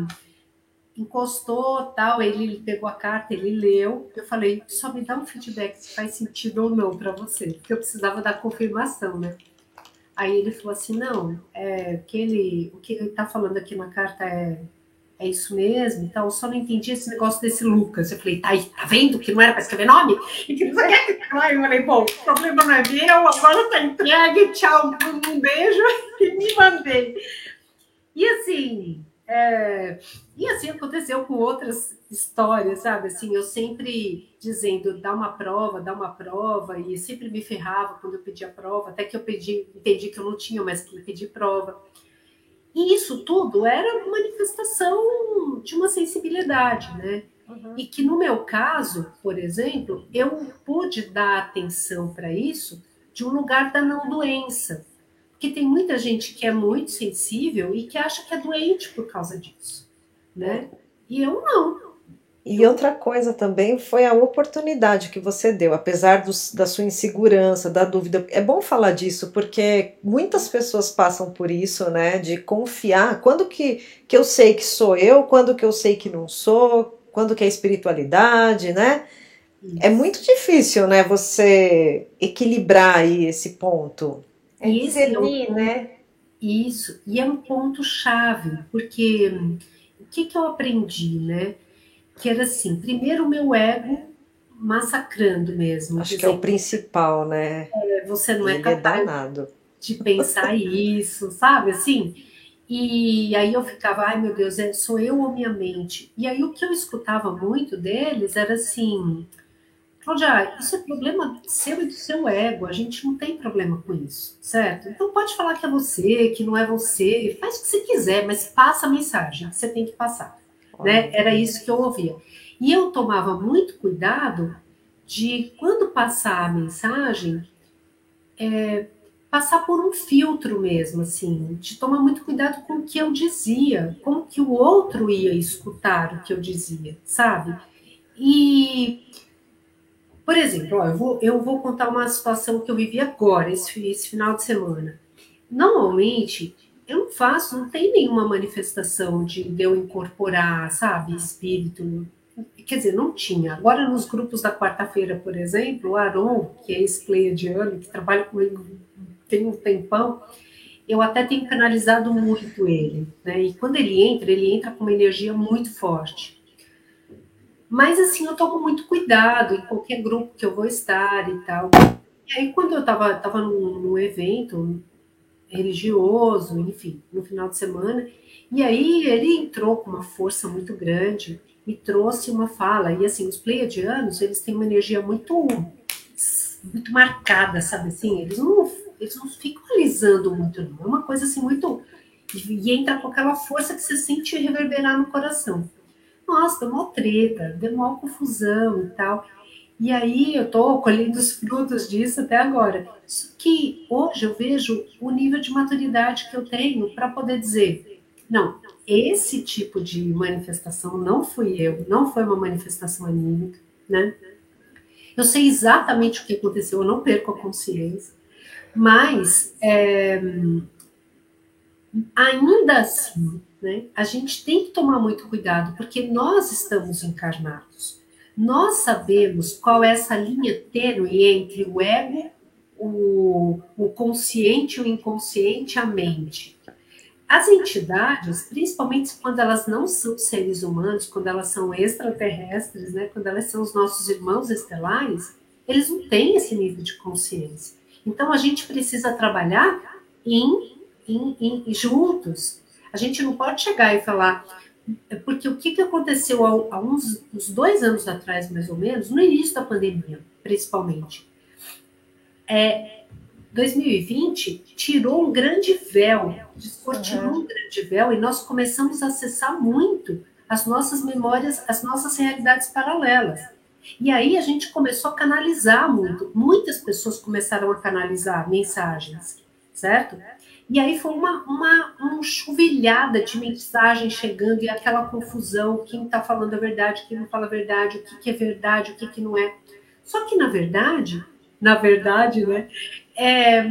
encostou, tal, ele pegou a carta, ele leu. Eu falei, só me dá um feedback se faz sentido ou não para você, porque eu precisava da confirmação, né? Aí ele falou assim, não, é, que ele, o que ele está falando aqui na carta é, é isso mesmo, então eu só não entendi esse negócio desse Lucas. Eu falei, tá tá vendo que não era para escrever nome? E que não sei o que. Aí eu falei, bom, o problema não é meu, agora tá entregue, tchau, um beijo e me mandei. E assim, é, e assim aconteceu com outras histórias, sabe? Assim, eu sempre dizendo, dá uma prova, dá uma prova, e sempre me ferrava quando eu pedia prova, até que eu pedi, entendi que eu não tinha mais que pedir prova. E isso tudo era manifestação de uma sensibilidade, né? Uhum. E que no meu caso, por exemplo, eu pude dar atenção para isso de um lugar da não doença. Porque tem muita gente que é muito sensível e que acha que é doente por causa disso, né? E eu não. E outra coisa também foi a oportunidade que você deu, apesar dos, da sua insegurança, da dúvida. É bom falar disso, porque muitas pessoas passam por isso, né? De confiar. Quando que, que eu sei que sou eu, quando que eu sei que não sou, quando que é espiritualidade, né? Isso. É muito difícil, né? Você equilibrar aí esse ponto. É isso, é um, né? Isso, e é um ponto chave, porque que, que eu aprendi, né? Que era assim, primeiro o meu ego massacrando mesmo. Acho que é o principal, né? É, você não é Ele é capaz é de pensar isso, sabe? Assim, e aí eu ficava, ai meu Deus, é, sou eu ou minha mente? E aí o que eu escutava muito deles era assim, Cláudia, isso é problema seu e do seu ego, a gente não tem problema com isso, certo? Então pode falar que é você, que não é você, faz o que você quiser, mas passa a mensagem, você tem que passar. Né? Era isso que eu ouvia. E eu tomava muito cuidado de, quando passar a mensagem, é, passar por um filtro mesmo, assim, de tomar muito cuidado com o que eu dizia, como que o outro ia escutar o que eu dizia, sabe? E por exemplo, ó, eu, vou, eu vou contar uma situação que eu vivi agora, esse, esse final de semana. Normalmente, eu não faço, não tem nenhuma manifestação de, eu incorporar, sabe, espírito. Quer dizer, não tinha. Agora, nos grupos da quarta-feira, por exemplo, o Aron, que é esse pleiadiano, que trabalha comigo tem um tempão, eu até tenho canalizado muito ele. Né? E quando ele entra, ele entra com uma energia muito forte. Mas assim, eu tomo muito cuidado em qualquer grupo que eu vou estar e tal. E aí, quando eu estava tava num, num evento religioso, enfim, no final de semana, e aí ele entrou com uma força muito grande e trouxe uma fala. E assim, os pleiadianos, eles têm uma energia muito muito marcada, sabe assim? Eles não, eles não ficam alisando muito, não. É uma coisa assim muito. E entra com aquela força que você sente reverberar no coração nossa, deu uma treta, deu uma confusão e tal. E aí eu estou colhendo os frutos disso até agora. Só que hoje eu vejo o nível de maturidade que eu tenho para poder dizer, não, esse tipo de manifestação não fui eu, não foi uma manifestação anímica, né? Eu sei exatamente o que aconteceu, eu não perco a consciência, mas é, ainda assim, né, a gente tem que tomar muito cuidado, porque nós estamos encarnados. Nós sabemos qual é essa linha tênue entre o ego, o, o consciente, o inconsciente, a mente. As entidades, principalmente quando elas não são seres humanos, quando elas são extraterrestres, né, quando elas são os nossos irmãos estelares, eles não têm esse nível de consciência. Então a gente precisa trabalhar em, em, em juntos. A gente não pode chegar e falar, porque o que, que aconteceu há, há uns, uns, dois anos atrás, mais ou menos, no início da pandemia, principalmente. É, 2020 tirou um grande véu, descortinou uhum. um grande véu, e nós começamos a acessar muito as nossas memórias, as nossas realidades paralelas. E aí a gente começou a canalizar muito. Muitas pessoas começaram a canalizar mensagens, certo? E aí foi uma, uma, uma chuvilhada de mensagens chegando e aquela confusão, quem está falando a verdade, quem não fala a verdade, o que, que é verdade, o que, que não é. Só que, na verdade, na verdade, né, é,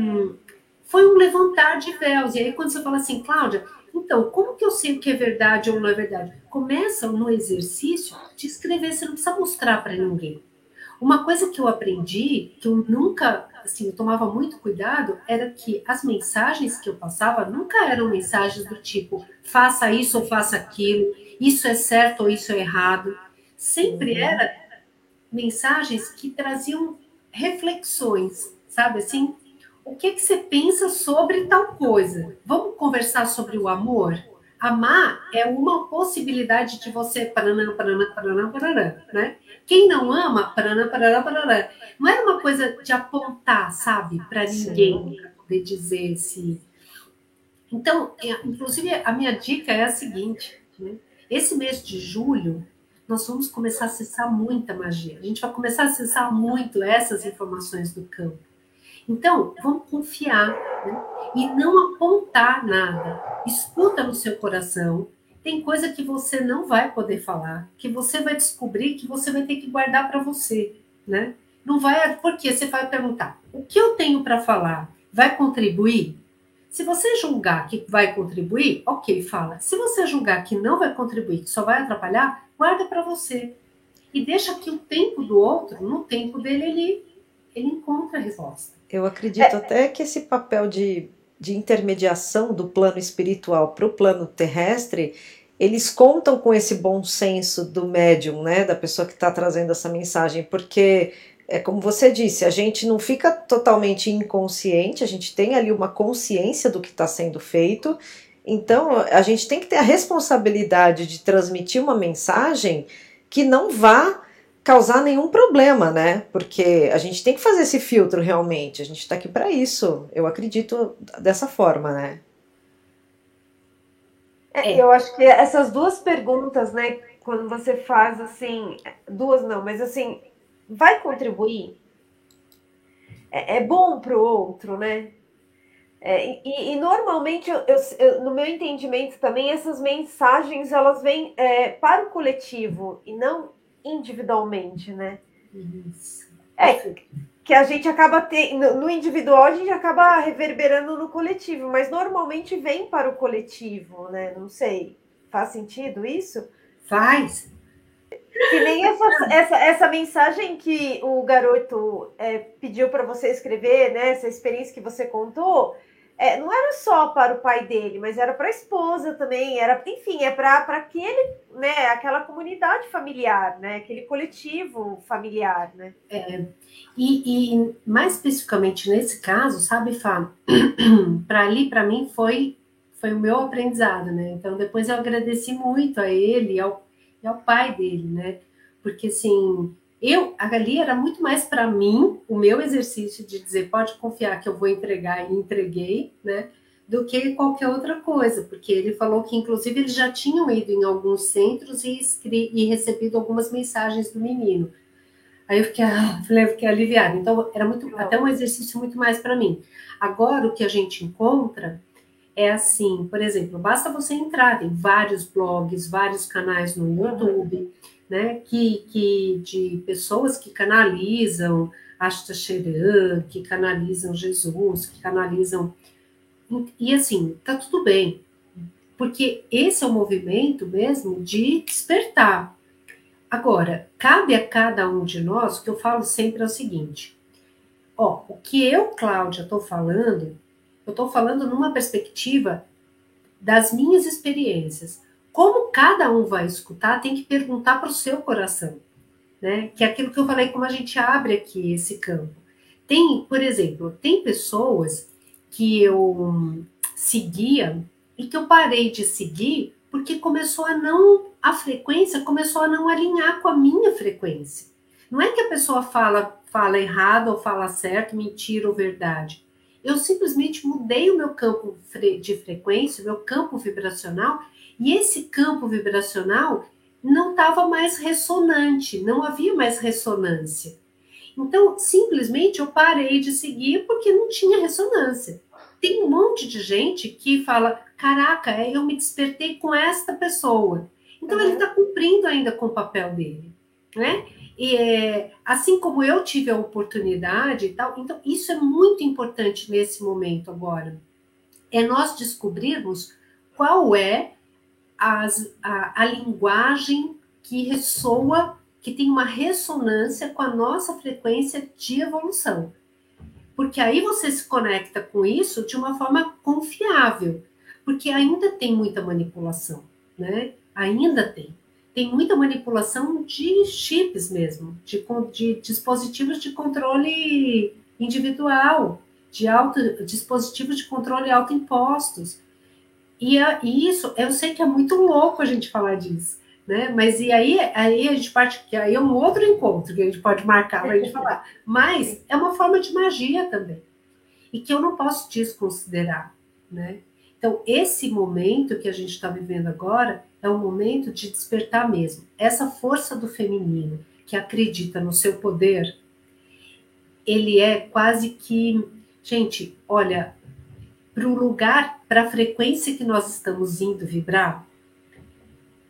foi um levantar de véus. E aí, quando você fala assim, Cláudia, então, como que eu sei o que é verdade ou não é verdade? Começa no exercício de escrever, você não precisa mostrar para ninguém. Uma coisa que eu aprendi, que eu nunca, assim, eu tomava muito cuidado, era que as mensagens que eu passava nunca eram mensagens do tipo, faça isso ou faça aquilo, isso é certo ou isso é errado. Sempre uhum. era mensagens que traziam reflexões, sabe assim? O que, que você pensa sobre tal coisa? Vamos conversar sobre o amor? Amar é uma possibilidade de você paranã, paranã, paranã, paranã, né? Quem não ama, paranã, paranã, paranã. Não é uma coisa de apontar, sabe, para ninguém, para poder dizer se. Então, é, inclusive, a minha dica é a seguinte: né? esse mês de julho, nós vamos começar a acessar muita magia. A gente vai começar a acessar muito essas informações do campo. Então, vamos confiar né? E não apontar nada. Escuta no seu coração. Tem coisa que você não vai poder falar, que você vai descobrir que você vai ter que guardar para você, né? Não vai, porque você vai perguntar: o que eu tenho para falar vai contribuir? Se você julgar que vai contribuir, ok, fala. Se você julgar que não vai contribuir, que só vai atrapalhar, guarda para você. E deixa que o tempo do outro, no tempo dele, ele, ele encontra a resposta. Eu acredito é. até que esse papel de, de intermediação do plano espiritual para o plano terrestre, eles contam com esse bom senso do médium, né, da pessoa que está trazendo essa mensagem, porque é como você disse, a gente não fica totalmente inconsciente, a gente tem ali uma consciência do que está sendo feito, então a gente tem que ter a responsabilidade de transmitir uma mensagem que não vá causar nenhum problema, né? Porque a gente tem que fazer esse filtro realmente. A gente está aqui para isso. Eu acredito dessa forma, né? É, eu acho que essas duas perguntas, né? Quando você faz assim, duas não, mas assim, vai contribuir? É, é bom para o outro, né? É, e, e, normalmente, eu, eu, no meu entendimento também, essas mensagens elas vêm é, para o coletivo e não individualmente, né? Isso. É, que a gente acaba tendo, no individual a gente acaba reverberando no coletivo, mas normalmente vem para o coletivo, né? Não sei. Faz sentido isso? Faz. Que nem essa, essa, essa mensagem que o garoto é, pediu para você escrever, né? Essa experiência que você contou, é, não era só para o pai dele, mas era para a esposa também, era, enfim, é para aquele, né, aquela comunidade familiar, né, aquele coletivo familiar, né. É, e, e mais especificamente nesse caso, sabe, Fá, para ali, para mim, foi, foi o meu aprendizado, né, então depois eu agradeci muito a ele e ao, e ao pai dele, né, porque assim, eu ali era muito mais para mim o meu exercício de dizer pode confiar que eu vou entregar e entreguei, né? Do que qualquer outra coisa, porque ele falou que inclusive eles já tinham ido em alguns centros e, e recebido algumas mensagens do menino. Aí eu fiquei, ah, eu fiquei aliviada. Então era muito até um exercício muito mais para mim. Agora o que a gente encontra é assim, por exemplo, basta você entrar, tem vários blogs, vários canais no YouTube né, que, que de pessoas que canalizam Ashta que canalizam Jesus, que canalizam e assim, tá tudo bem, porque esse é o movimento mesmo de despertar. Agora, cabe a cada um de nós, o que eu falo sempre é o seguinte: ó, o que eu, Cláudia, estou falando, eu estou falando numa perspectiva das minhas experiências. Como cada um vai escutar, tem que perguntar para o seu coração, né? Que é aquilo que eu falei, como a gente abre aqui esse campo. Tem, por exemplo, tem pessoas que eu seguia e que eu parei de seguir porque começou a não a frequência começou a não alinhar com a minha frequência. Não é que a pessoa fala fala errado ou fala certo, mentira ou verdade. Eu simplesmente mudei o meu campo de frequência, o meu campo vibracional, e esse campo vibracional não estava mais ressonante, não havia mais ressonância. Então, simplesmente eu parei de seguir porque não tinha ressonância. Tem um monte de gente que fala: caraca, é, eu me despertei com esta pessoa. Então, uhum. ele está cumprindo ainda com o papel dele. Né? E é, assim como eu tive a oportunidade e tal, então isso é muito importante nesse momento agora. É nós descobrirmos qual é as, a, a linguagem que ressoa que tem uma ressonância com a nossa frequência de evolução. Porque aí você se conecta com isso de uma forma confiável, porque ainda tem muita manipulação, né? Ainda tem. Tem muita manipulação de chips mesmo, de, de dispositivos de controle individual, de auto, dispositivos de controle autoimpostos. E, a, e isso, eu sei que é muito louco a gente falar disso, né? Mas e aí, aí a gente parte, que aí é um outro encontro que a gente pode marcar para a gente falar. Mas é uma forma de magia também. E que eu não posso desconsiderar, né? Então, esse momento que a gente está vivendo agora é um momento de despertar mesmo. Essa força do feminino que acredita no seu poder, ele é quase que, gente, olha, para o lugar, para a frequência que nós estamos indo vibrar,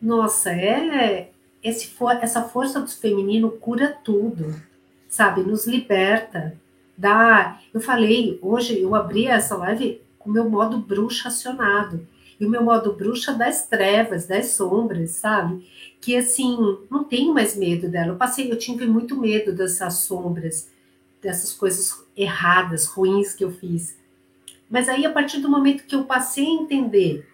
nossa, é esse, essa força do feminino cura tudo, sabe? Nos liberta. Dá. Eu falei, hoje eu abri essa live com o meu modo bruxa acionado. E o meu modo bruxa das trevas, das sombras, sabe? Que assim, não tenho mais medo dela. Eu passei, eu tive muito medo dessas sombras, dessas coisas erradas, ruins que eu fiz. Mas aí, a partir do momento que eu passei a entender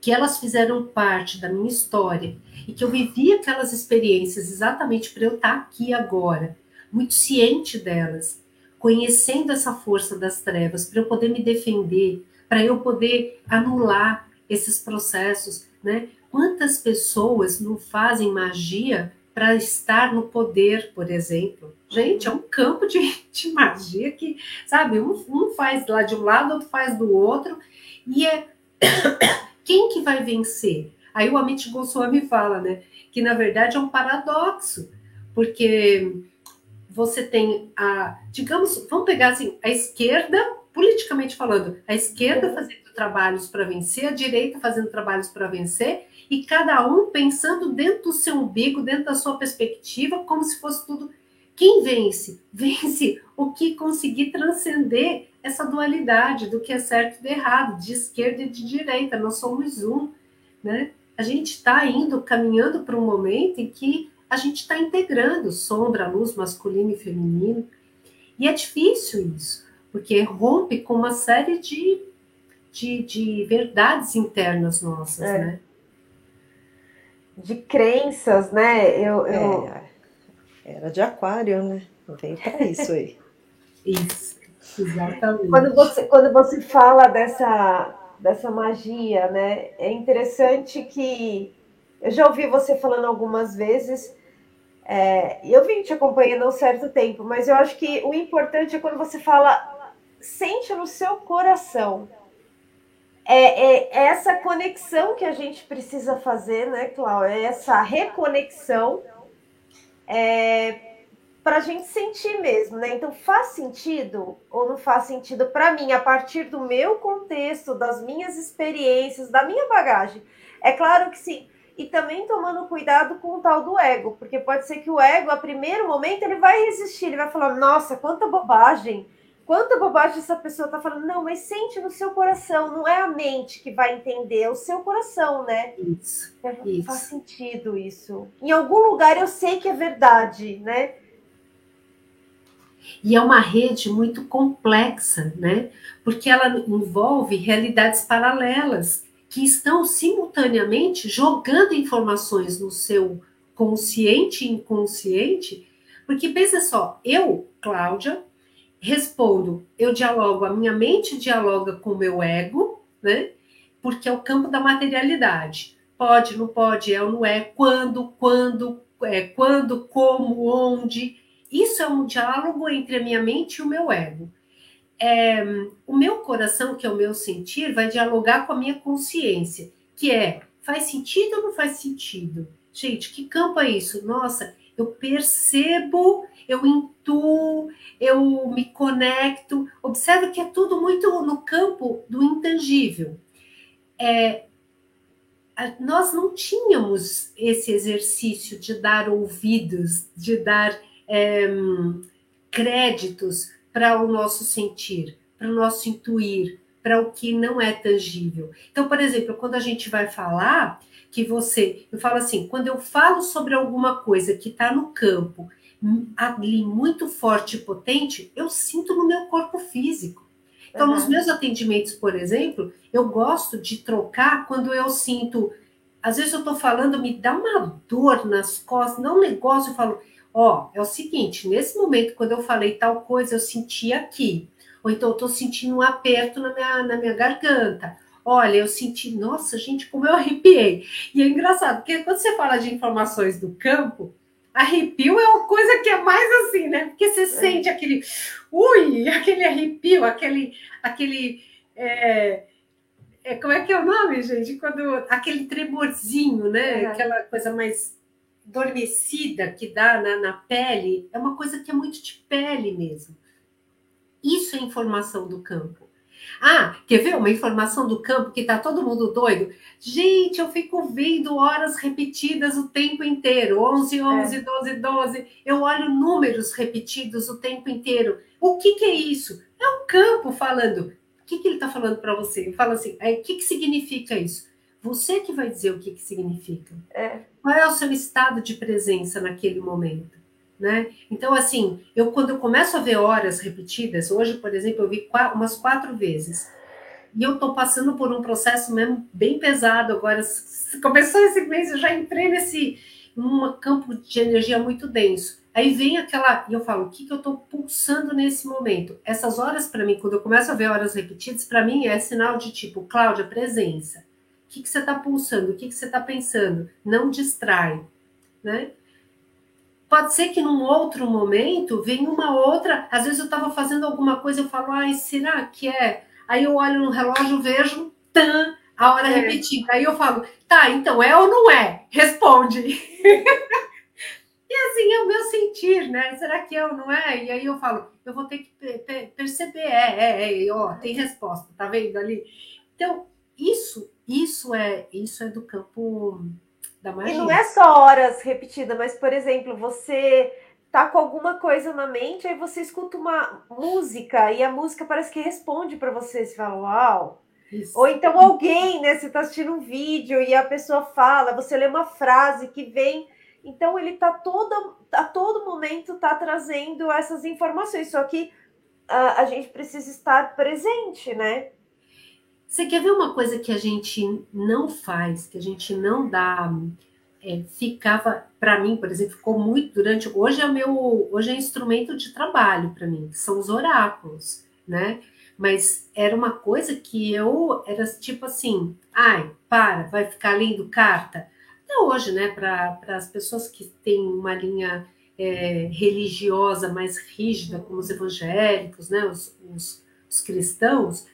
que elas fizeram parte da minha história e que eu vivi aquelas experiências exatamente para eu estar tá aqui agora, muito ciente delas, conhecendo essa força das trevas, para eu poder me defender, para eu poder anular esses processos, né? Quantas pessoas não fazem magia para estar no poder, por exemplo? Gente, é um campo de, de magia que, sabe, um, um faz lá de um lado, outro faz do outro, e é quem que vai vencer? Aí o Amit Goswami fala, né, que na verdade é um paradoxo, porque você tem a, digamos, vamos pegar assim, a esquerda, politicamente falando, a esquerda fazendo trabalhos para vencer, a direita fazendo trabalhos para vencer, e cada um pensando dentro do seu umbigo, dentro da sua perspectiva, como se fosse tudo. Quem vence? Vence o que conseguir transcender essa dualidade do que é certo e de errado, de esquerda e de direita, nós somos um, né? A gente está indo, caminhando para um momento em que a gente está integrando sombra, luz, masculino e feminino, e é difícil isso, porque rompe com uma série de, de, de verdades internas nossas, é. né? De crenças, né? Eu, eu... É, era de aquário, né? Para isso aí. isso. Exatamente. Quando você, quando você fala dessa, dessa magia, né? É interessante que eu já ouvi você falando algumas vezes, é, e eu vim te acompanhando há um certo tempo, mas eu acho que o importante é quando você fala, sente no seu coração. É, é, essa conexão que a gente precisa fazer, né, Cláudia? É essa reconexão é, para a gente sentir mesmo, né? Então faz sentido ou não faz sentido para mim a partir do meu contexto, das minhas experiências, da minha bagagem? É claro que sim. e também tomando cuidado com o tal do ego, porque pode ser que o ego, a primeiro momento, ele vai resistir, ele vai falar: nossa, quanta bobagem, quanta bobagem essa pessoa está falando. Não, mas sente no seu coração, não é a mente que vai entender, é o seu coração, né? Isso, é, isso. Faz sentido isso. Em algum lugar eu sei que é verdade, né? E é uma rede muito complexa, né? Porque ela envolve realidades paralelas que estão simultaneamente jogando informações no seu consciente e inconsciente. Porque pensa só, eu, Cláudia, respondo, eu dialogo, a minha mente dialoga com o meu ego, né? Porque é o campo da materialidade. Pode, não pode, é ou não é, quando, quando, é, quando, como, onde. Isso é um diálogo entre a minha mente e o meu ego. É, o meu coração, que é o meu sentir, vai dialogar com a minha consciência, que é faz sentido ou não faz sentido? Gente, que campo é isso? Nossa, eu percebo, eu intuo, eu me conecto. Observe que é tudo muito no campo do intangível. É, nós não tínhamos esse exercício de dar ouvidos, de dar é, créditos para o nosso sentir, para o nosso intuir, para o que não é tangível. Então, por exemplo, quando a gente vai falar que você, eu falo assim, quando eu falo sobre alguma coisa que está no campo ali muito forte e potente, eu sinto no meu corpo físico. Então, uhum. nos meus atendimentos, por exemplo, eu gosto de trocar quando eu sinto. Às vezes eu estou falando, me dá uma dor nas costas, não um negócio, eu falo, ó, é o seguinte, nesse momento, quando eu falei tal coisa, eu senti aqui. Ou então eu estou sentindo um aperto na minha, na minha garganta. Olha, eu senti, nossa, gente, como eu arrepiei. E é engraçado, porque quando você fala de informações do campo, arrepio é uma coisa que é mais assim, né? Porque você é. sente aquele, ui, aquele arrepio, aquele, aquele, é, é, como é que é o nome, gente? Quando aquele tremorzinho, né? É. Aquela coisa mais adormecida que dá na, na pele é uma coisa que é muito de pele mesmo. Isso é informação do campo. Ah, quer ver uma informação do campo que tá todo mundo doido? Gente, eu fico vendo horas repetidas o tempo inteiro. 11, 11, é. 12, 12. Eu olho números repetidos o tempo inteiro. O que, que é isso? É o campo falando. O que, que ele está falando para você? Ele fala assim, o que, que significa isso? Você que vai dizer o que, que significa. É. Qual é o seu estado de presença naquele momento? Né? Então, assim, eu quando eu começo a ver horas repetidas, hoje, por exemplo, eu vi umas quatro vezes. E eu estou passando por um processo mesmo bem pesado agora. Começou esse mês, eu já entrei nesse um campo de energia muito denso. Aí vem aquela, e eu falo, o que, que eu estou pulsando nesse momento? Essas horas, para mim, quando eu começo a ver horas repetidas, para mim é sinal de tipo, Cláudia, presença. O que, que você está pulsando? O que, que você está pensando? Não distrai, né? Pode ser que num outro momento venha uma outra. Às vezes eu estava fazendo alguma coisa, eu falo, ai, será que é? Aí eu olho no relógio, vejo, tan, a hora é. repetida. Aí eu falo, tá, então é ou não é? Responde. e assim é o meu sentir, né? Será que é ou não é? E aí eu falo, eu vou ter que perceber, é, é, é, ó, tem resposta, tá vendo ali? Então, isso isso é isso é do campo. E não é só horas repetidas, mas por exemplo, você tá com alguma coisa na mente, aí você escuta uma música e a música parece que responde para você, você fala, uau. Isso. Ou então alguém, né? Você tá assistindo um vídeo e a pessoa fala, você lê uma frase que vem. Então ele tá todo, a todo momento tá trazendo essas informações. Só que a, a gente precisa estar presente, né? Você quer ver uma coisa que a gente não faz, que a gente não dá. É, ficava, para mim, por exemplo, ficou muito durante. Hoje é meu, hoje é instrumento de trabalho para mim, são os oráculos, né? Mas era uma coisa que eu era tipo assim, ai, para, vai ficar lendo carta. Até hoje, né? Para as pessoas que têm uma linha é, religiosa mais rígida, como os evangélicos, né? os, os, os cristãos,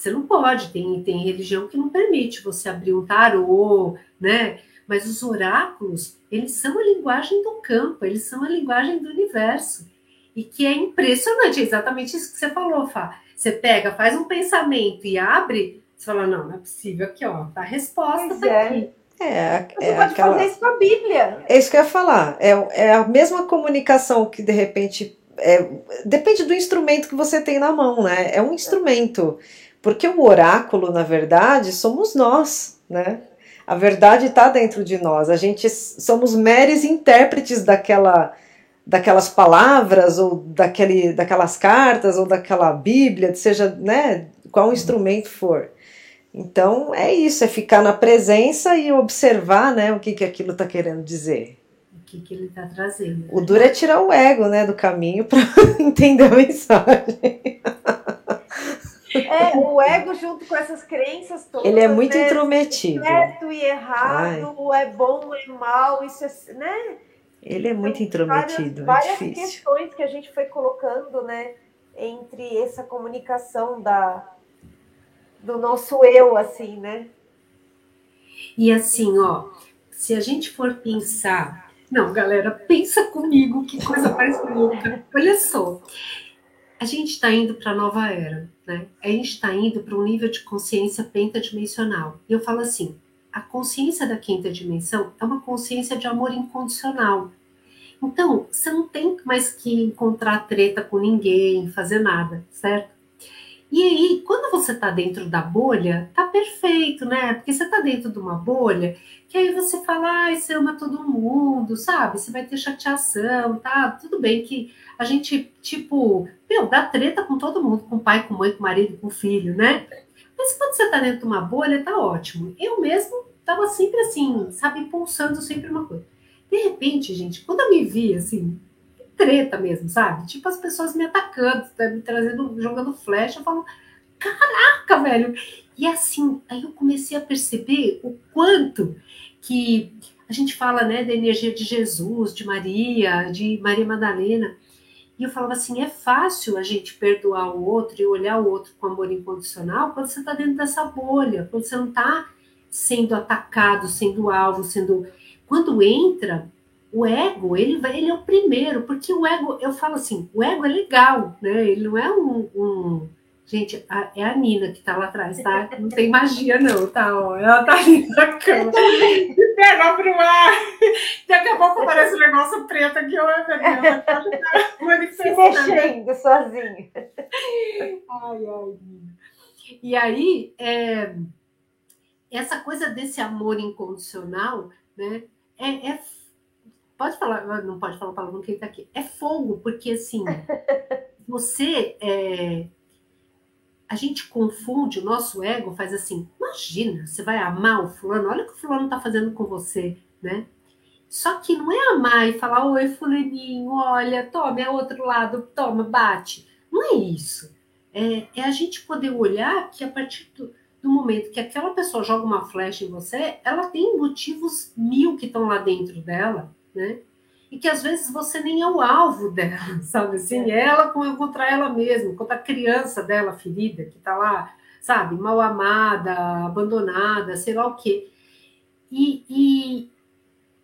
você não pode, tem, tem religião que não permite você abrir um tarô, né? Mas os oráculos, eles são a linguagem do campo, eles são a linguagem do universo. E que é impressionante, é exatamente isso que você falou, Fá. Você pega, faz um pensamento e abre, você fala, não, não é possível, aqui, ó, tá a resposta, tá é. aqui. É, Você é pode aquela... fazer isso com a Bíblia. É isso que eu ia falar. É, é a mesma comunicação que de repente. É, depende do instrumento que você tem na mão, né? É um instrumento. Porque o oráculo, na verdade, somos nós, né? A verdade está dentro de nós. A gente somos meros intérpretes daquela, daquelas palavras ou daquele, daquelas cartas ou daquela Bíblia, seja, né, qual instrumento for. Então é isso, é ficar na presença e observar né, o que, que aquilo está querendo dizer. O que, que ele está trazendo. Né? O duro é tirar o ego né, do caminho para entender a mensagem. É, o ego junto com essas crenças todas. Ele é muito né, intrometido. Certo e errado, Ai. é bom e mal, isso é, né? Ele é muito então, intrometido, várias, é várias questões que a gente foi colocando, né, entre essa comunicação da do nosso eu, assim, né? E assim, ó, se a gente for pensar, não, galera, pensa comigo, que coisa mais louca. Olha só, a gente está indo para a nova era, né? A gente está indo para um nível de consciência pentadimensional. E eu falo assim, a consciência da quinta dimensão é uma consciência de amor incondicional. Então, você não tem mais que encontrar treta com ninguém, fazer nada, certo? E aí, quando você está dentro da bolha, tá perfeito, né? Porque você está dentro de uma bolha que aí você fala, ai, você ama todo mundo, sabe? Você vai ter chateação, tá? Tudo bem que a gente, tipo, meu, dá treta com todo mundo, com pai, com mãe, com marido, com filho, né? Mas quando você está dentro de uma bolha, tá ótimo. Eu mesmo tava sempre assim, sabe, pulsando sempre uma coisa. De repente, gente, quando eu me vi assim, treta mesmo, sabe? Tipo as pessoas me atacando, tá me trazendo, jogando flecha, eu falo, caraca, velho. E assim, aí eu comecei a perceber o quanto que a gente fala, né, da energia de Jesus, de Maria, de Maria Madalena. E eu falava assim, é fácil a gente perdoar o outro e olhar o outro com amor incondicional quando você está dentro dessa bolha, quando você não está sendo atacado, sendo alvo, sendo. Quando entra, o ego, ele, vai, ele é o primeiro, porque o ego, eu falo assim, o ego é legal, né? Ele não é um. um... Gente, a, é a Nina que tá lá atrás, tá? Não tem magia, não, tá? Ó, ela tá ali na cama. Se pega pro ar. Daqui a pouco aparece um negócio preto aqui, ó, ela tá Se mexendo sozinha. Ai, ai, Nina. E aí, é, essa coisa desse amor incondicional, né? É, é Pode falar, não pode falar palavrão que ele tá aqui. É fogo, porque assim, você. É, a gente confunde, o nosso ego faz assim: imagina, você vai amar o fulano, olha o que o fulano tá fazendo com você, né? Só que não é amar e falar, oi, fulaninho, olha, toma, é outro lado, toma, bate. Não é isso. É, é a gente poder olhar que a partir do, do, momento que aquela pessoa joga uma flecha em você, ela tem motivos mil que estão lá dentro dela né? E que às vezes você nem é o alvo dela, sabe? Assim, é. ela contra ela mesma, contra a criança dela ferida, que tá lá, sabe? Mal amada, abandonada, sei lá o quê. E, e,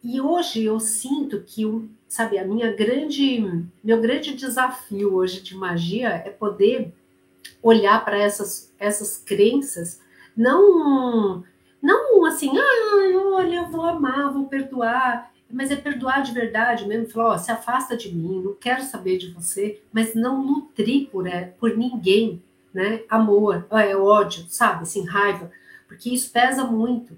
e hoje eu sinto que, sabe, a minha grande, meu grande desafio hoje de magia é poder olhar para essas, essas crenças, não, não assim, ah, olha, eu vou amar, vou perdoar mas é perdoar de verdade mesmo, falar, ó, se afasta de mim, não quero saber de você, mas não nutrir por, é, por ninguém, né? Amor, é ódio, sabe? Assim, raiva, porque isso pesa muito.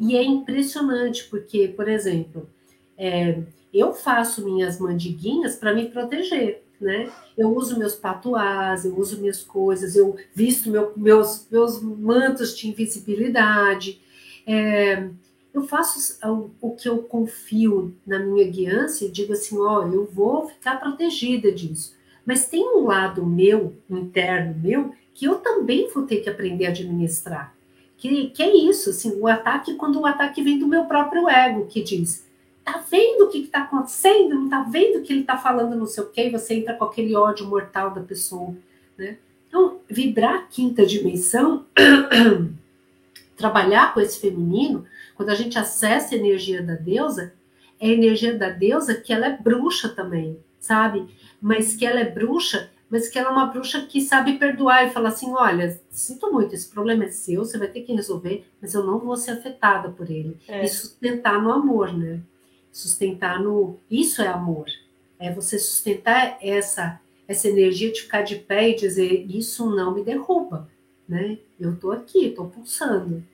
E é impressionante, porque, por exemplo, é, eu faço minhas mandiguinhas para me proteger, né? Eu uso meus patuás, eu uso minhas coisas, eu visto meu, meus, meus mantos de invisibilidade. É, eu faço o que eu confio na minha guiança e digo assim, ó, eu vou ficar protegida disso. Mas tem um lado meu, interno meu, que eu também vou ter que aprender a administrar. Que, que é isso, assim, o ataque, quando o ataque vem do meu próprio ego, que diz, tá vendo o que está acontecendo? Não tá vendo que ele está falando não sei o quê? E você entra com aquele ódio mortal da pessoa, né? Então, vibrar a quinta dimensão, trabalhar com esse feminino, quando a gente acessa a energia da deusa, é a energia da deusa que ela é bruxa também, sabe? Mas que ela é bruxa mas que ela é uma bruxa que sabe perdoar e falar assim: olha, sinto muito, esse problema é seu, você vai ter que resolver, mas eu não vou ser afetada por ele. É. E sustentar no amor, né? Sustentar no. Isso é amor. É você sustentar essa, essa energia de ficar de pé e dizer: isso não me derruba, né? Eu tô aqui, tô pulsando.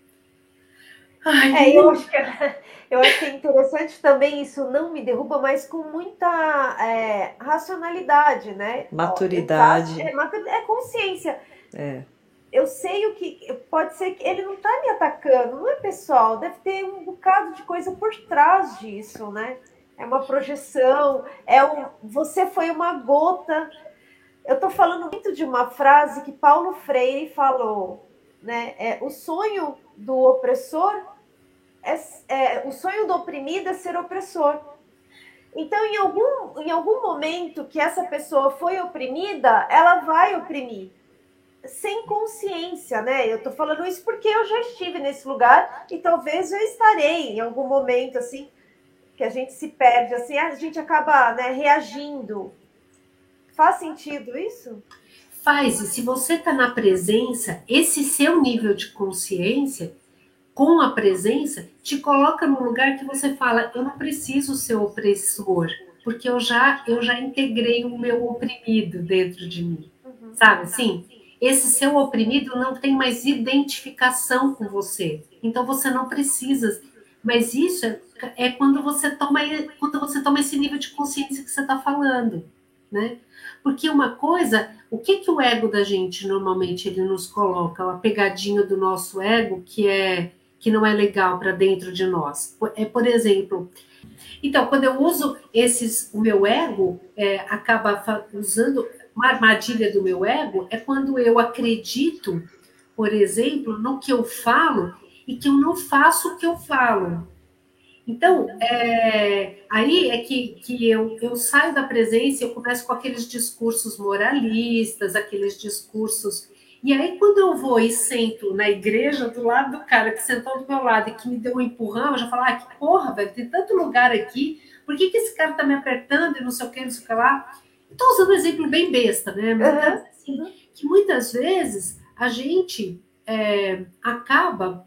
Ai, é, eu acho que é eu acho que é interessante também isso não me derruba, mas com muita é, racionalidade, né? Maturidade. É, é, consciência. É. Eu sei o que. Pode ser que ele não está me atacando, não é pessoal, deve ter um bocado de coisa por trás disso, né? É uma projeção, é um. Você foi uma gota. Eu estou falando muito de uma frase que Paulo Freire falou, né? É, o sonho do opressor é, é, o sonho do oprimido é ser opressor. Então, em algum, em algum momento que essa pessoa foi oprimida, ela vai oprimir. Sem consciência, né? Eu tô falando isso porque eu já estive nesse lugar e talvez eu estarei em algum momento, assim, que a gente se perde, assim, a gente acaba né, reagindo. Faz sentido isso? Faz, e se você está na presença, esse seu nível de consciência com a presença, te coloca no lugar que você fala, eu não preciso ser opressor, porque eu já eu já integrei o meu oprimido dentro de mim. Uhum. Sabe assim? Esse seu oprimido não tem mais identificação com você. Então você não precisa. Mas isso é, é quando você toma quando você toma esse nível de consciência que você está falando, né? Porque uma coisa, o que que o ego da gente normalmente ele nos coloca, a pegadinha do nosso ego, que é que não é legal para dentro de nós. É, por exemplo, então, quando eu uso esses, o meu ego é, acaba usando uma armadilha do meu ego é quando eu acredito, por exemplo, no que eu falo e que eu não faço o que eu falo. Então, é, aí é que, que eu, eu saio da presença e eu começo com aqueles discursos moralistas, aqueles discursos e aí, quando eu vou e sento na igreja do lado do cara que sentou do meu lado e que me deu um empurrão, eu já falo, ah, que porra, velho, tem tanto lugar aqui, por que, que esse cara tá me apertando e não sei o que, não sei o que lá? Estou usando um exemplo bem besta, né? Mas, uhum. assim, que muitas vezes a gente é, acaba,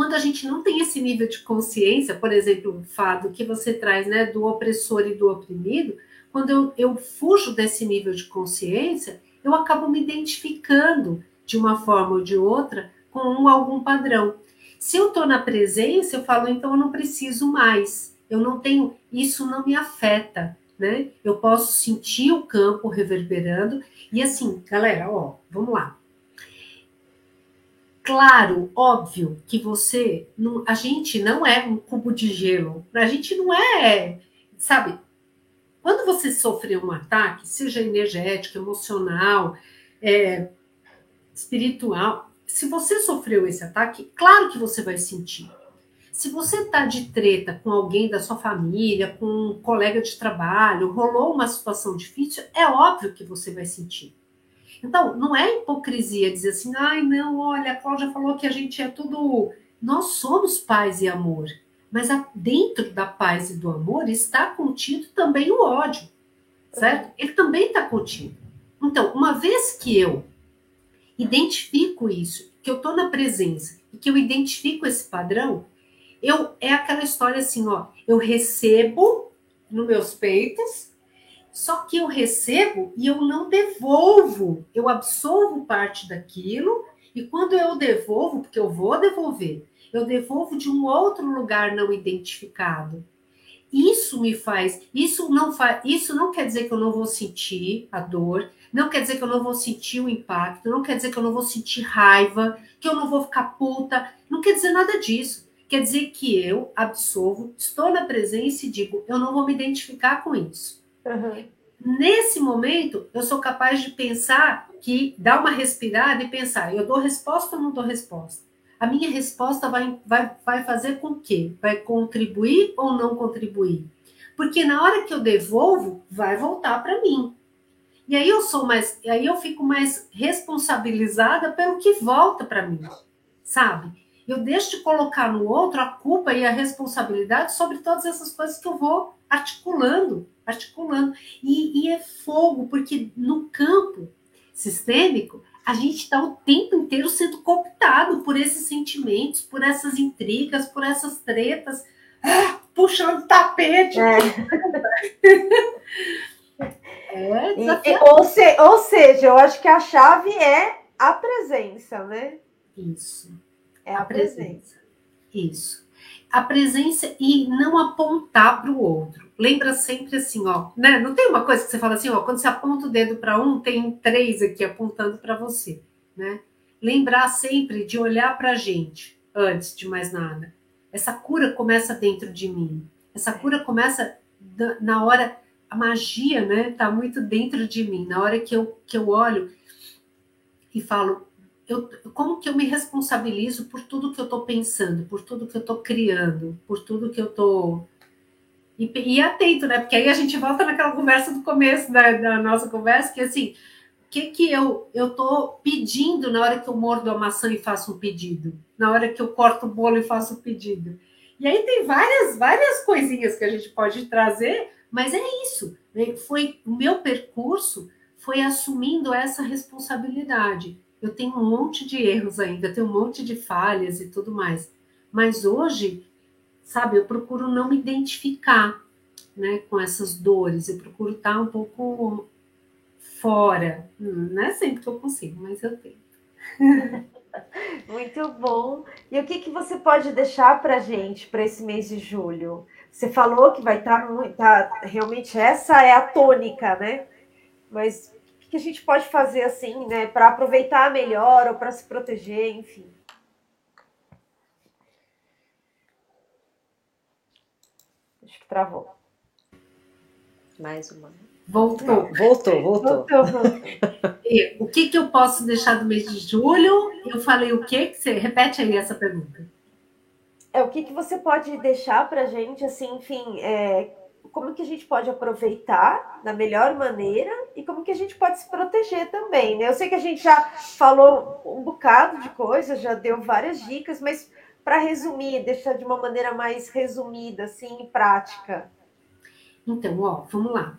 quando a gente não tem esse nível de consciência, por exemplo, o Fado, que você traz, né, do opressor e do oprimido, quando eu, eu fujo desse nível de consciência, eu acabo me identificando de uma forma ou de outra com um, algum padrão. Se eu estou na presença, eu falo, então eu não preciso mais. Eu não tenho, isso não me afeta, né? Eu posso sentir o campo reverberando. E assim, galera, ó, vamos lá. Claro, óbvio que você, não, a gente não é um cubo de gelo. A gente não é, sabe? Quando você sofreu um ataque, seja energético, emocional, é, espiritual, se você sofreu esse ataque, claro que você vai sentir. Se você está de treta com alguém da sua família, com um colega de trabalho, rolou uma situação difícil, é óbvio que você vai sentir. Então, não é hipocrisia dizer assim, ai, não, olha, a Cláudia falou que a gente é tudo. Nós somos paz e amor. Mas dentro da paz e do amor está contido também o ódio, certo? Ele também está contido. Então, uma vez que eu identifico isso, que eu estou na presença e que eu identifico esse padrão, eu é aquela história assim, ó, eu recebo nos meus peitos, só que eu recebo e eu não devolvo, eu absorvo parte daquilo e quando eu devolvo, porque eu vou devolver, eu devolvo de um outro lugar não identificado. Isso me faz, isso não faz, isso não quer dizer que eu não vou sentir a dor, não quer dizer que eu não vou sentir o impacto, não quer dizer que eu não vou sentir raiva, que eu não vou ficar puta, não quer dizer nada disso. Quer dizer que eu absolvo, estou na presença e digo, eu não vou me identificar com isso. Nesse momento, eu sou capaz de pensar que dar uma respirada e pensar, eu dou resposta ou não dou resposta? a minha resposta vai, vai, vai fazer com que? Vai contribuir ou não contribuir? Porque na hora que eu devolvo, vai voltar para mim. E aí eu sou mais, aí eu fico mais responsabilizada pelo que volta para mim, sabe? Eu deixo de colocar no outro a culpa e a responsabilidade sobre todas essas coisas que eu vou articulando, articulando. E, e é fogo, porque no campo sistêmico, a gente está o tempo inteiro sendo cooptado por esses sentimentos, por essas intrigas, por essas tretas, ah, puxando tapete. É. é e, ou, se, ou seja, eu acho que a chave é a presença, né? Isso. É a, a presença. presença. Isso. A presença e não apontar para o outro. Lembra sempre assim, ó, né? Não tem uma coisa que você fala assim, ó, quando você aponta o dedo para um, tem três aqui apontando para você, né? Lembrar sempre de olhar para a gente antes de mais nada. Essa cura começa dentro de mim. Essa cura começa na hora a magia, né, tá muito dentro de mim. Na hora que eu que eu olho e falo, eu, como que eu me responsabilizo por tudo que eu estou pensando, por tudo que eu estou criando, por tudo que eu estou. E, e, atento, né? Porque aí a gente volta naquela conversa do começo da, da nossa conversa, que assim, o que, que eu estou pedindo na hora que eu mordo a maçã e faço um pedido? Na hora que eu corto o bolo e faço um pedido? E aí tem várias, várias coisinhas que a gente pode trazer, mas é isso. Né? Foi o meu percurso foi assumindo essa responsabilidade eu tenho um monte de erros ainda, tenho um monte de falhas e tudo mais. Mas hoje, sabe, eu procuro não me identificar né, com essas dores, eu procuro estar um pouco fora. Não é sempre que eu consigo, mas eu tento. Muito bom. E o que, que você pode deixar para gente para esse mês de julho? Você falou que vai estar tá, tá, realmente essa é a tônica, né? Mas que a gente pode fazer assim, né, para aproveitar melhor ou para se proteger, enfim. Acho que travou. Mais uma. Voltou. Voltou, voltou. voltou, voltou. E, o que, que eu posso deixar do mês de julho? Eu falei o quê? Que você repete aí essa pergunta. É o que, que você pode deixar para gente, assim, enfim, é, como que a gente pode aproveitar da melhor maneira e como que a gente pode se proteger também, né? Eu sei que a gente já falou um bocado de coisas, já deu várias dicas, mas para resumir, deixar de uma maneira mais resumida, assim, prática. Então, ó, vamos lá.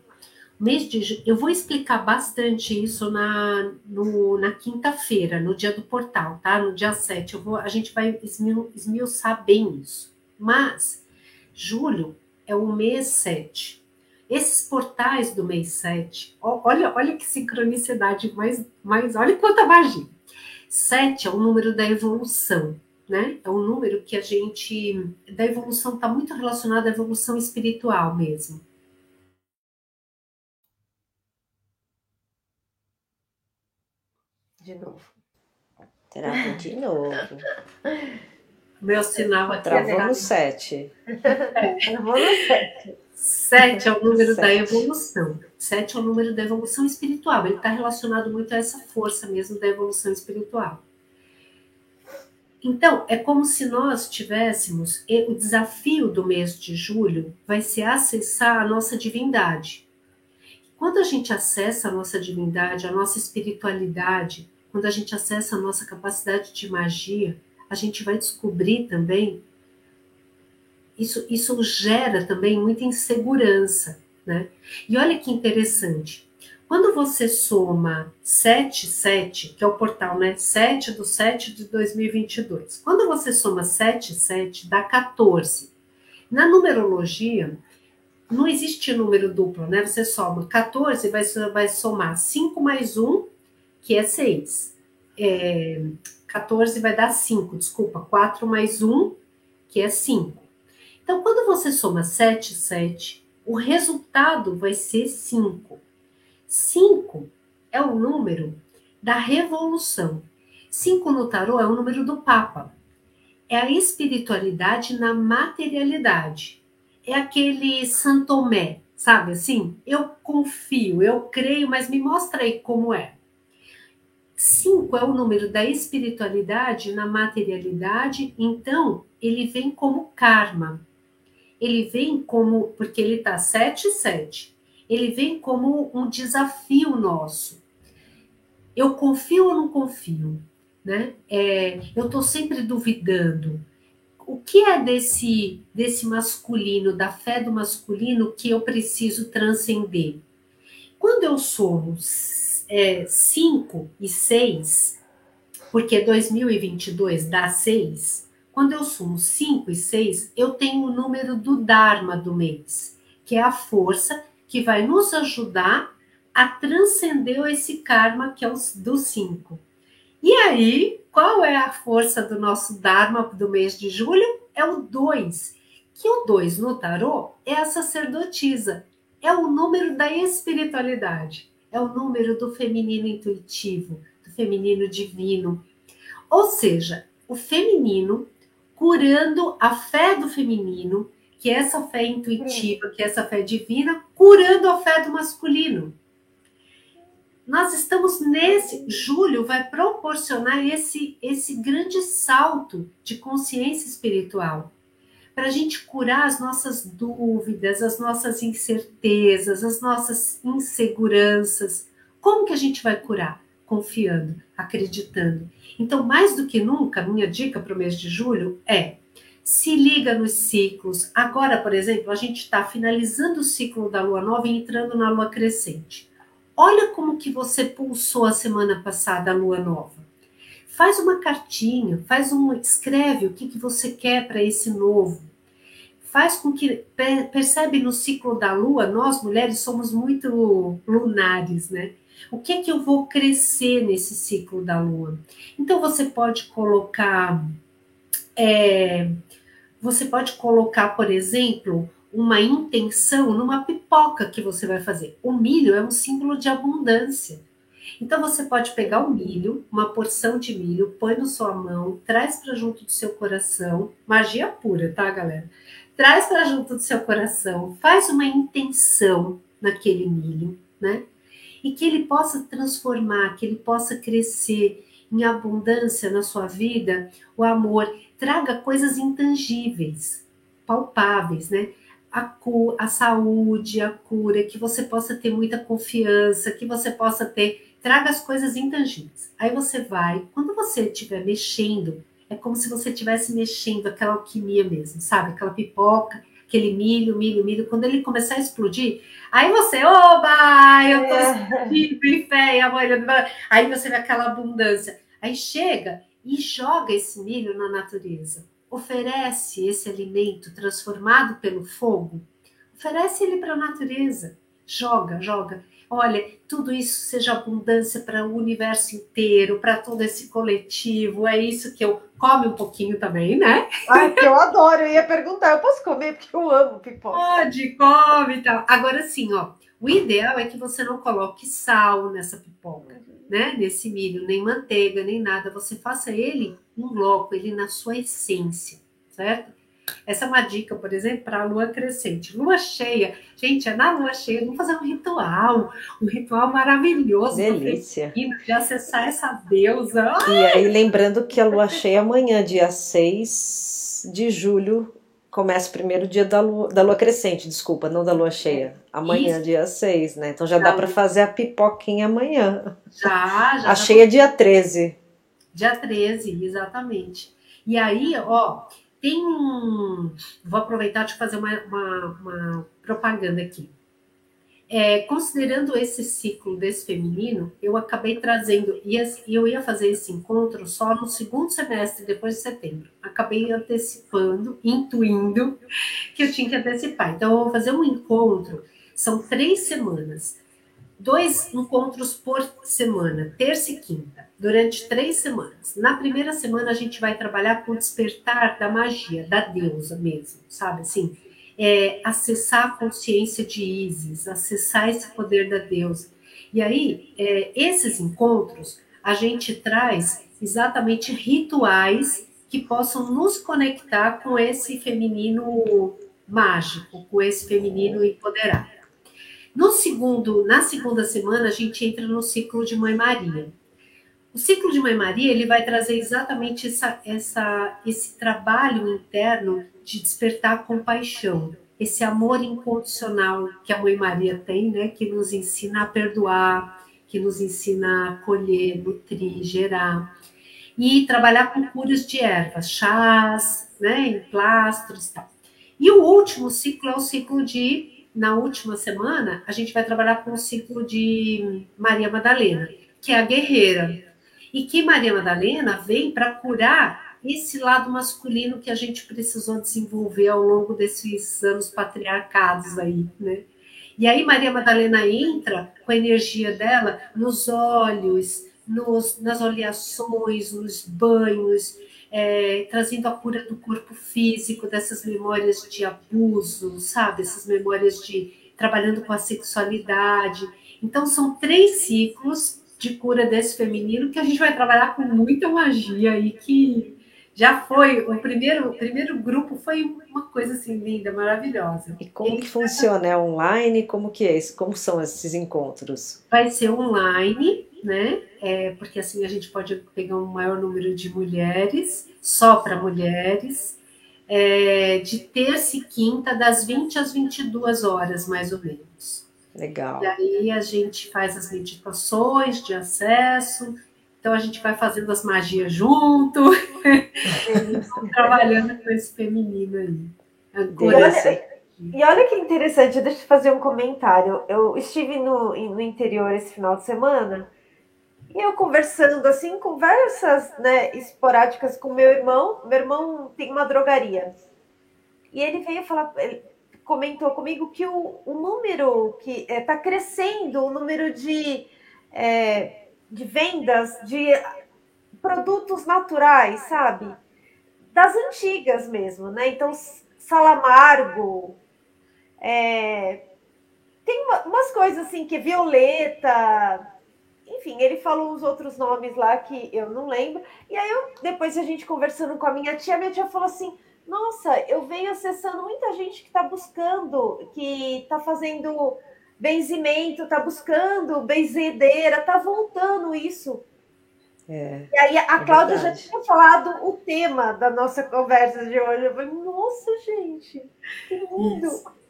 Mês de eu vou explicar bastante isso na, no, na quinta-feira, no dia do portal, tá? No dia 7, eu vou, a gente vai esmiuçar bem isso. Mas, julho é o mês 7. Esses portais do mês 7, olha, olha que sincronicidade, mais, mais olha quanta magia. 7 é o número da evolução, né? É um número que a gente. da evolução está muito relacionado à evolução espiritual mesmo. De novo. Travou de novo. Meu sinal aqui Travou é no 7. Travou no 7. 7 é o número da evolução. 7 é o número da evolução espiritual. Ele está relacionado muito a essa força mesmo da evolução espiritual. Então, é como se nós tivéssemos. O desafio do mês de julho vai ser acessar a nossa divindade. Quando a gente acessa a nossa divindade, a nossa espiritualidade, quando a gente acessa a nossa capacidade de magia, a gente vai descobrir também, isso, isso gera também muita insegurança, né? E olha que interessante, quando você soma 7, 7, que é o portal, né? 7 do 7 de 2022. Quando você soma 7, 7, dá 14. Na numerologia, não existe número duplo, né? Você soma 14, vai, vai somar 5 mais 1, que é 6. É, 14 vai dar 5, desculpa, 4 mais 1, que é 5. Então, quando você soma 7, 7, o resultado vai ser 5. 5 é o número da revolução. 5 no tarô é o número do Papa. É a espiritualidade na materialidade. É aquele Santomé, sabe assim? Eu confio, eu creio, mas me mostra aí como é. Cinco é o número da espiritualidade na materialidade, então ele vem como karma. Ele vem como, porque ele está sete e sete, ele vem como um desafio nosso. Eu confio ou não confio? né? É, eu estou sempre duvidando. O que é desse, desse masculino, da fé do masculino, que eu preciso transcender? Quando eu somo 5 é, e 6, porque 2022 dá 6, quando eu sumo 5 e 6, eu tenho o número do Dharma do mês, que é a força que vai nos ajudar a transcender esse karma que é o do 5. E aí, qual é a força do nosso Dharma do mês de julho? É o 2. Que o 2 no tarô é a sacerdotisa, é o número da espiritualidade, é o número do feminino intuitivo, do feminino divino. Ou seja, o feminino curando a fé do feminino, que é essa fé intuitiva, que é essa fé divina, curando a fé do masculino. Nós estamos nesse julho vai proporcionar esse esse grande salto de consciência espiritual para a gente curar as nossas dúvidas, as nossas incertezas, as nossas inseguranças. Como que a gente vai curar? Confiando, acreditando. Então, mais do que nunca, minha dica para o mês de julho é se liga nos ciclos. Agora, por exemplo, a gente está finalizando o ciclo da lua nova e entrando na lua crescente. Olha como que você pulsou a semana passada a lua nova. Faz uma cartinha, faz um, escreve o que, que você quer para esse novo. Faz com que percebe no ciclo da lua, nós mulheres somos muito lunares, né? O que é que eu vou crescer nesse ciclo da lua? Então você pode colocar, é, você pode colocar, por exemplo, uma intenção numa pipoca que você vai fazer. O milho é um símbolo de abundância. Então você pode pegar o milho, uma porção de milho, põe na sua mão, traz para junto do seu coração, magia pura, tá, galera? Traz para junto do seu coração, faz uma intenção naquele milho, né? E que ele possa transformar, que ele possa crescer em abundância na sua vida, o amor traga coisas intangíveis, palpáveis, né? a, cu, a saúde, a cura, que você possa ter muita confiança, que você possa ter, traga as coisas intangíveis. Aí você vai, quando você estiver mexendo, é como se você estivesse mexendo aquela alquimia mesmo, sabe? Aquela pipoca, aquele milho, milho, milho. Quando ele começar a explodir, aí você, oba, eu tô é. em fé, amor. Aí você vê aquela abundância. Aí chega e joga esse milho na natureza oferece esse alimento transformado pelo fogo, oferece ele para a natureza. Joga, joga. Olha, tudo isso seja abundância para o universo inteiro, para todo esse coletivo. É isso que eu come um pouquinho também, né? Ai, que eu adoro. Eu ia perguntar, eu posso comer porque eu amo pipoca. Pode, come e tal. Agora sim, ó. O ideal é que você não coloque sal nessa pipoca, né? Nesse milho, nem manteiga, nem nada. Você faça ele um loco, ele na sua essência, certo? Essa é uma dica, por exemplo, para a lua crescente. Lua cheia, gente, é na lua cheia, vamos fazer um ritual, um ritual maravilhoso. Delícia. De acessar essa deusa. Ai! E aí, lembrando que a lua cheia é amanhã, dia 6 de julho, começa o primeiro dia da lua, da lua crescente, desculpa, não da lua cheia. Amanhã, Isso. dia 6, né? Então já dá para fazer a pipoquinha amanhã. Já, já. A cheia é dia 13. Dia 13, exatamente. E aí, ó, tem um. Vou aproveitar de fazer uma, uma, uma propaganda aqui. É, considerando esse ciclo desse feminino, eu acabei trazendo, e eu ia fazer esse encontro só no segundo semestre, depois de setembro. Acabei antecipando, intuindo que eu tinha que antecipar. Então, eu vou fazer um encontro, são três semanas dois encontros por semana, terça e quinta, durante três semanas. Na primeira semana a gente vai trabalhar com o despertar da magia, da deusa mesmo, sabe assim? É, acessar a consciência de Isis, acessar esse poder da deusa. E aí, é, esses encontros, a gente traz exatamente rituais que possam nos conectar com esse feminino mágico, com esse feminino empoderado. No segundo, na segunda semana, a gente entra no ciclo de Mãe Maria. O ciclo de Mãe Maria ele vai trazer exatamente essa, essa, esse trabalho interno de despertar compaixão, esse amor incondicional que a Mãe Maria tem, né, que nos ensina a perdoar, que nos ensina a acolher, nutrir, gerar. e trabalhar com curas de ervas, chás, né, emplastros e tal. E o último ciclo é o ciclo de, na última semana, a gente vai trabalhar com o ciclo de Maria Madalena, que é a guerreira. E que Maria Madalena vem para curar esse lado masculino que a gente precisou desenvolver ao longo desses anos patriarcados aí, né? E aí Maria Madalena entra com a energia dela nos olhos, nos, nas oleações, nos banhos, é, trazendo a cura do corpo físico, dessas memórias de abuso, sabe? Essas memórias de trabalhando com a sexualidade. Então, são três ciclos de cura desse feminino que a gente vai trabalhar com muita magia e que já foi o primeiro o primeiro grupo foi uma coisa assim linda maravilhosa. E como que funciona? É online? Como que é isso? Como são esses encontros? Vai ser online né é, porque assim a gente pode pegar um maior número de mulheres só para mulheres é, de terça e quinta das 20 às 22 horas mais ou menos legal e aí a gente faz as meditações de acesso então a gente vai fazendo as magias junto, trabalhando com esse feminino aí. Agora, e, olha, e olha que interessante, deixa eu fazer um comentário. Eu estive no, no interior esse final de semana e eu conversando assim, conversas né, esporádicas com meu irmão. Meu irmão tem uma drogaria. E ele veio falar, ele comentou comigo que o, o número que está é, tá crescendo, o número de. É, de vendas de produtos naturais, sabe? Das antigas mesmo, né? Então, salamargo, é... tem uma, umas coisas assim que é violeta, enfim, ele falou os outros nomes lá que eu não lembro. E aí, eu, depois a gente conversando com a minha tia, minha tia falou assim: Nossa, eu venho acessando muita gente que está buscando, que está fazendo benzimento, tá buscando benzedeira, tá voltando isso. É, e aí a é Cláudia já tinha falado o tema da nossa conversa de hoje. Eu falei, nossa, gente, que lindo. Isso.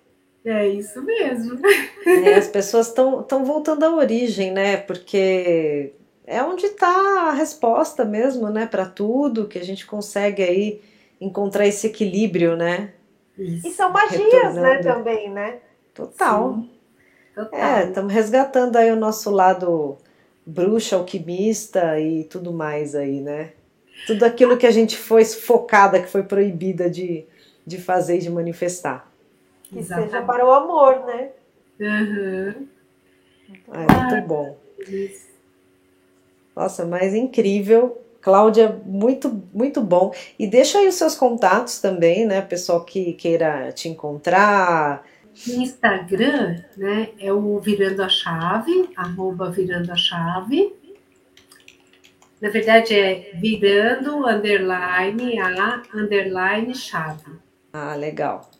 É isso mesmo. É, as pessoas estão voltando à origem, né? Porque é onde está a resposta mesmo, né? Para tudo que a gente consegue aí encontrar esse equilíbrio, né? Isso. E são magias, né, Retornando. né? Também, né? Total. Sim. Total. É, estamos resgatando aí o nosso lado bruxa, alquimista e tudo mais aí, né? Tudo aquilo que a gente foi focada, que foi proibida de, de fazer e de manifestar. Que Exatamente. seja para o amor, né? Uhum. É, muito bom. Nossa, mas incrível. Cláudia, muito, muito bom. E deixa aí os seus contatos também, né? Pessoal que queira te encontrar, Instagram, né, é o Virando a Chave, arroba Virando a Chave. Na verdade é virando, underline, a, underline, chave. Ah, legal.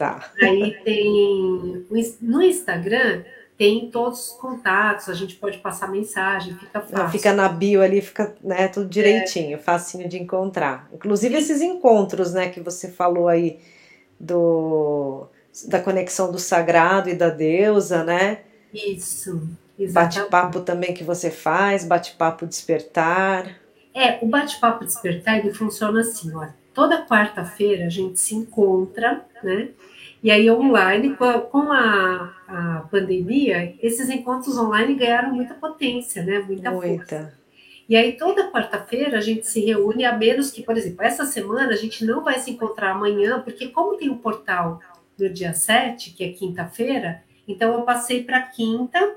Tá. Aí tem, no Instagram, tem todos os contatos, a gente pode passar mensagem, fica fácil. Fica na bio ali, fica né, tudo direitinho, é. facinho de encontrar. Inclusive esses encontros, né, que você falou aí do da conexão do sagrado e da deusa, né? Isso. Bate-papo também que você faz, bate-papo despertar. É, o bate-papo despertar ele funciona assim, ó. Toda quarta-feira a gente se encontra, né? E aí online, com a, a pandemia, esses encontros online ganharam muita potência, né? Muita, muita. força. E aí toda quarta-feira a gente se reúne, a menos que, por exemplo, essa semana a gente não vai se encontrar amanhã, porque como tem o um portal no dia 7, que é quinta-feira, então eu passei para quinta,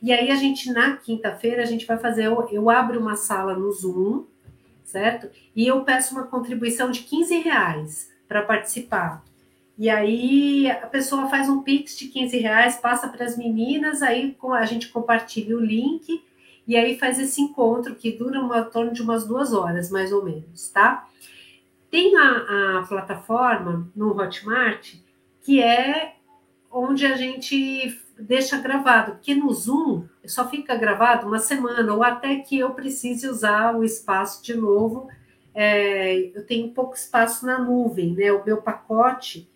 e aí a gente, na quinta-feira, a gente vai fazer, eu, eu abro uma sala no Zoom, certo? E eu peço uma contribuição de 15 reais para participar. E aí a pessoa faz um pix de 15 reais, passa para as meninas, aí a gente compartilha o link e aí faz esse encontro que dura uma, em torno de umas duas horas, mais ou menos, tá? Tem a, a plataforma no Hotmart que é onde a gente deixa gravado, porque no Zoom só fica gravado uma semana, ou até que eu precise usar o espaço de novo. É, eu tenho pouco espaço na nuvem, né? O meu pacote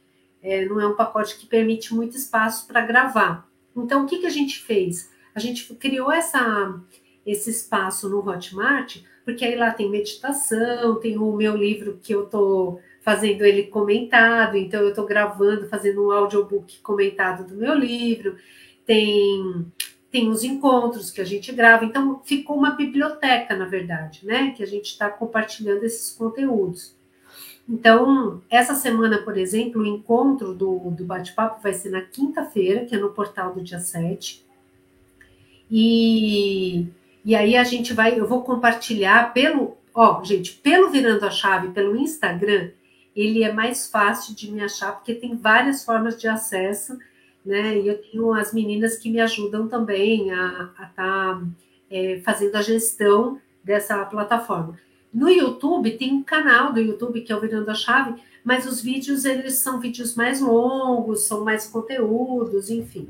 é, não é um pacote que permite muito espaço para gravar. Então, o que, que a gente fez? A gente criou essa, esse espaço no Hotmart, porque aí lá tem meditação, tem o meu livro que eu estou fazendo ele comentado, então eu estou gravando, fazendo um audiobook comentado do meu livro, tem tem os encontros que a gente grava, então ficou uma biblioteca, na verdade, né? Que a gente está compartilhando esses conteúdos. Então, essa semana, por exemplo, o encontro do, do bate-papo vai ser na quinta-feira, que é no portal do dia 7. E, e aí a gente vai, eu vou compartilhar pelo, ó, gente, pelo Virando a Chave, pelo Instagram, ele é mais fácil de me achar, porque tem várias formas de acesso, né? E eu tenho as meninas que me ajudam também a estar tá, é, fazendo a gestão dessa plataforma. No YouTube tem um canal do YouTube que é o Virando a Chave, mas os vídeos eles são vídeos mais longos, são mais conteúdos, enfim.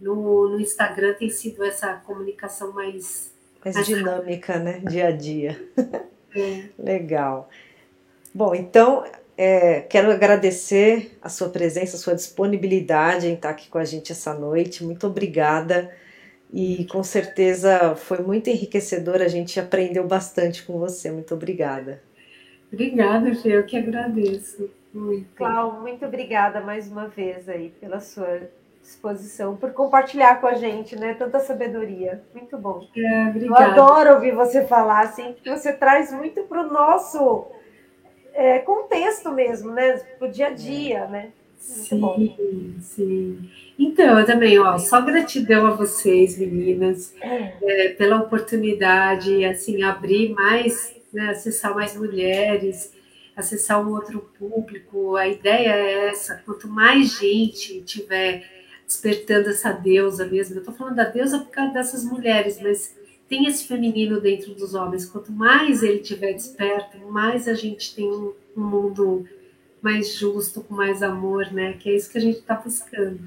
No, no Instagram tem sido essa comunicação mais mais, dinâmica, né? Dia a dia. É. Legal. Bom, então é, quero agradecer a sua presença, a sua disponibilidade em estar aqui com a gente essa noite. Muito obrigada e com certeza foi muito enriquecedor, a gente aprendeu bastante com você. Muito obrigada. Obrigada, Fê, eu que agradeço. Muito. Clau, muito obrigada mais uma vez aí pela sua disposição, por compartilhar com a gente, né? Tanta sabedoria. Muito bom. É, obrigada. Eu adoro ouvir você falar, assim, porque você traz muito para o nosso é, contexto mesmo, né? Para o dia a dia, né? Sim, bom. sim. Então, eu também, ó, só gratidão a vocês, meninas, é, pela oportunidade, assim, abrir mais, né, acessar mais mulheres, acessar um outro público. A ideia é essa: quanto mais gente tiver despertando essa deusa mesmo, eu estou falando da deusa por causa dessas mulheres, mas tem esse feminino dentro dos homens. Quanto mais ele tiver desperto, mais a gente tem um, um mundo mais justo, com mais amor, né? Que é isso que a gente está buscando.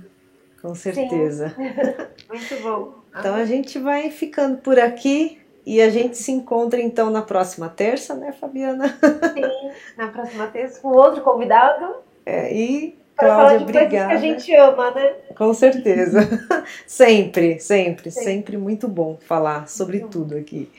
Com certeza. Sim. Muito bom. Então a gente vai ficando por aqui e a gente se encontra então na próxima terça, né, Fabiana? Sim, na próxima terça com outro convidado. É, e Cláudia, obrigada. que a gente ama, né? Com certeza. sempre, sempre, sempre muito bom falar sobre muito tudo aqui.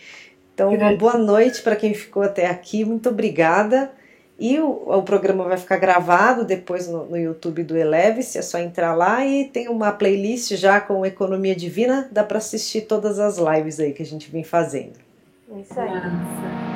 Então, uma boa noite para quem ficou até aqui. Muito obrigada. E o, o programa vai ficar gravado depois no, no YouTube do Eleve-se, é só entrar lá e tem uma playlist já com Economia Divina, dá para assistir todas as lives aí que a gente vem fazendo. Isso aí. Nossa.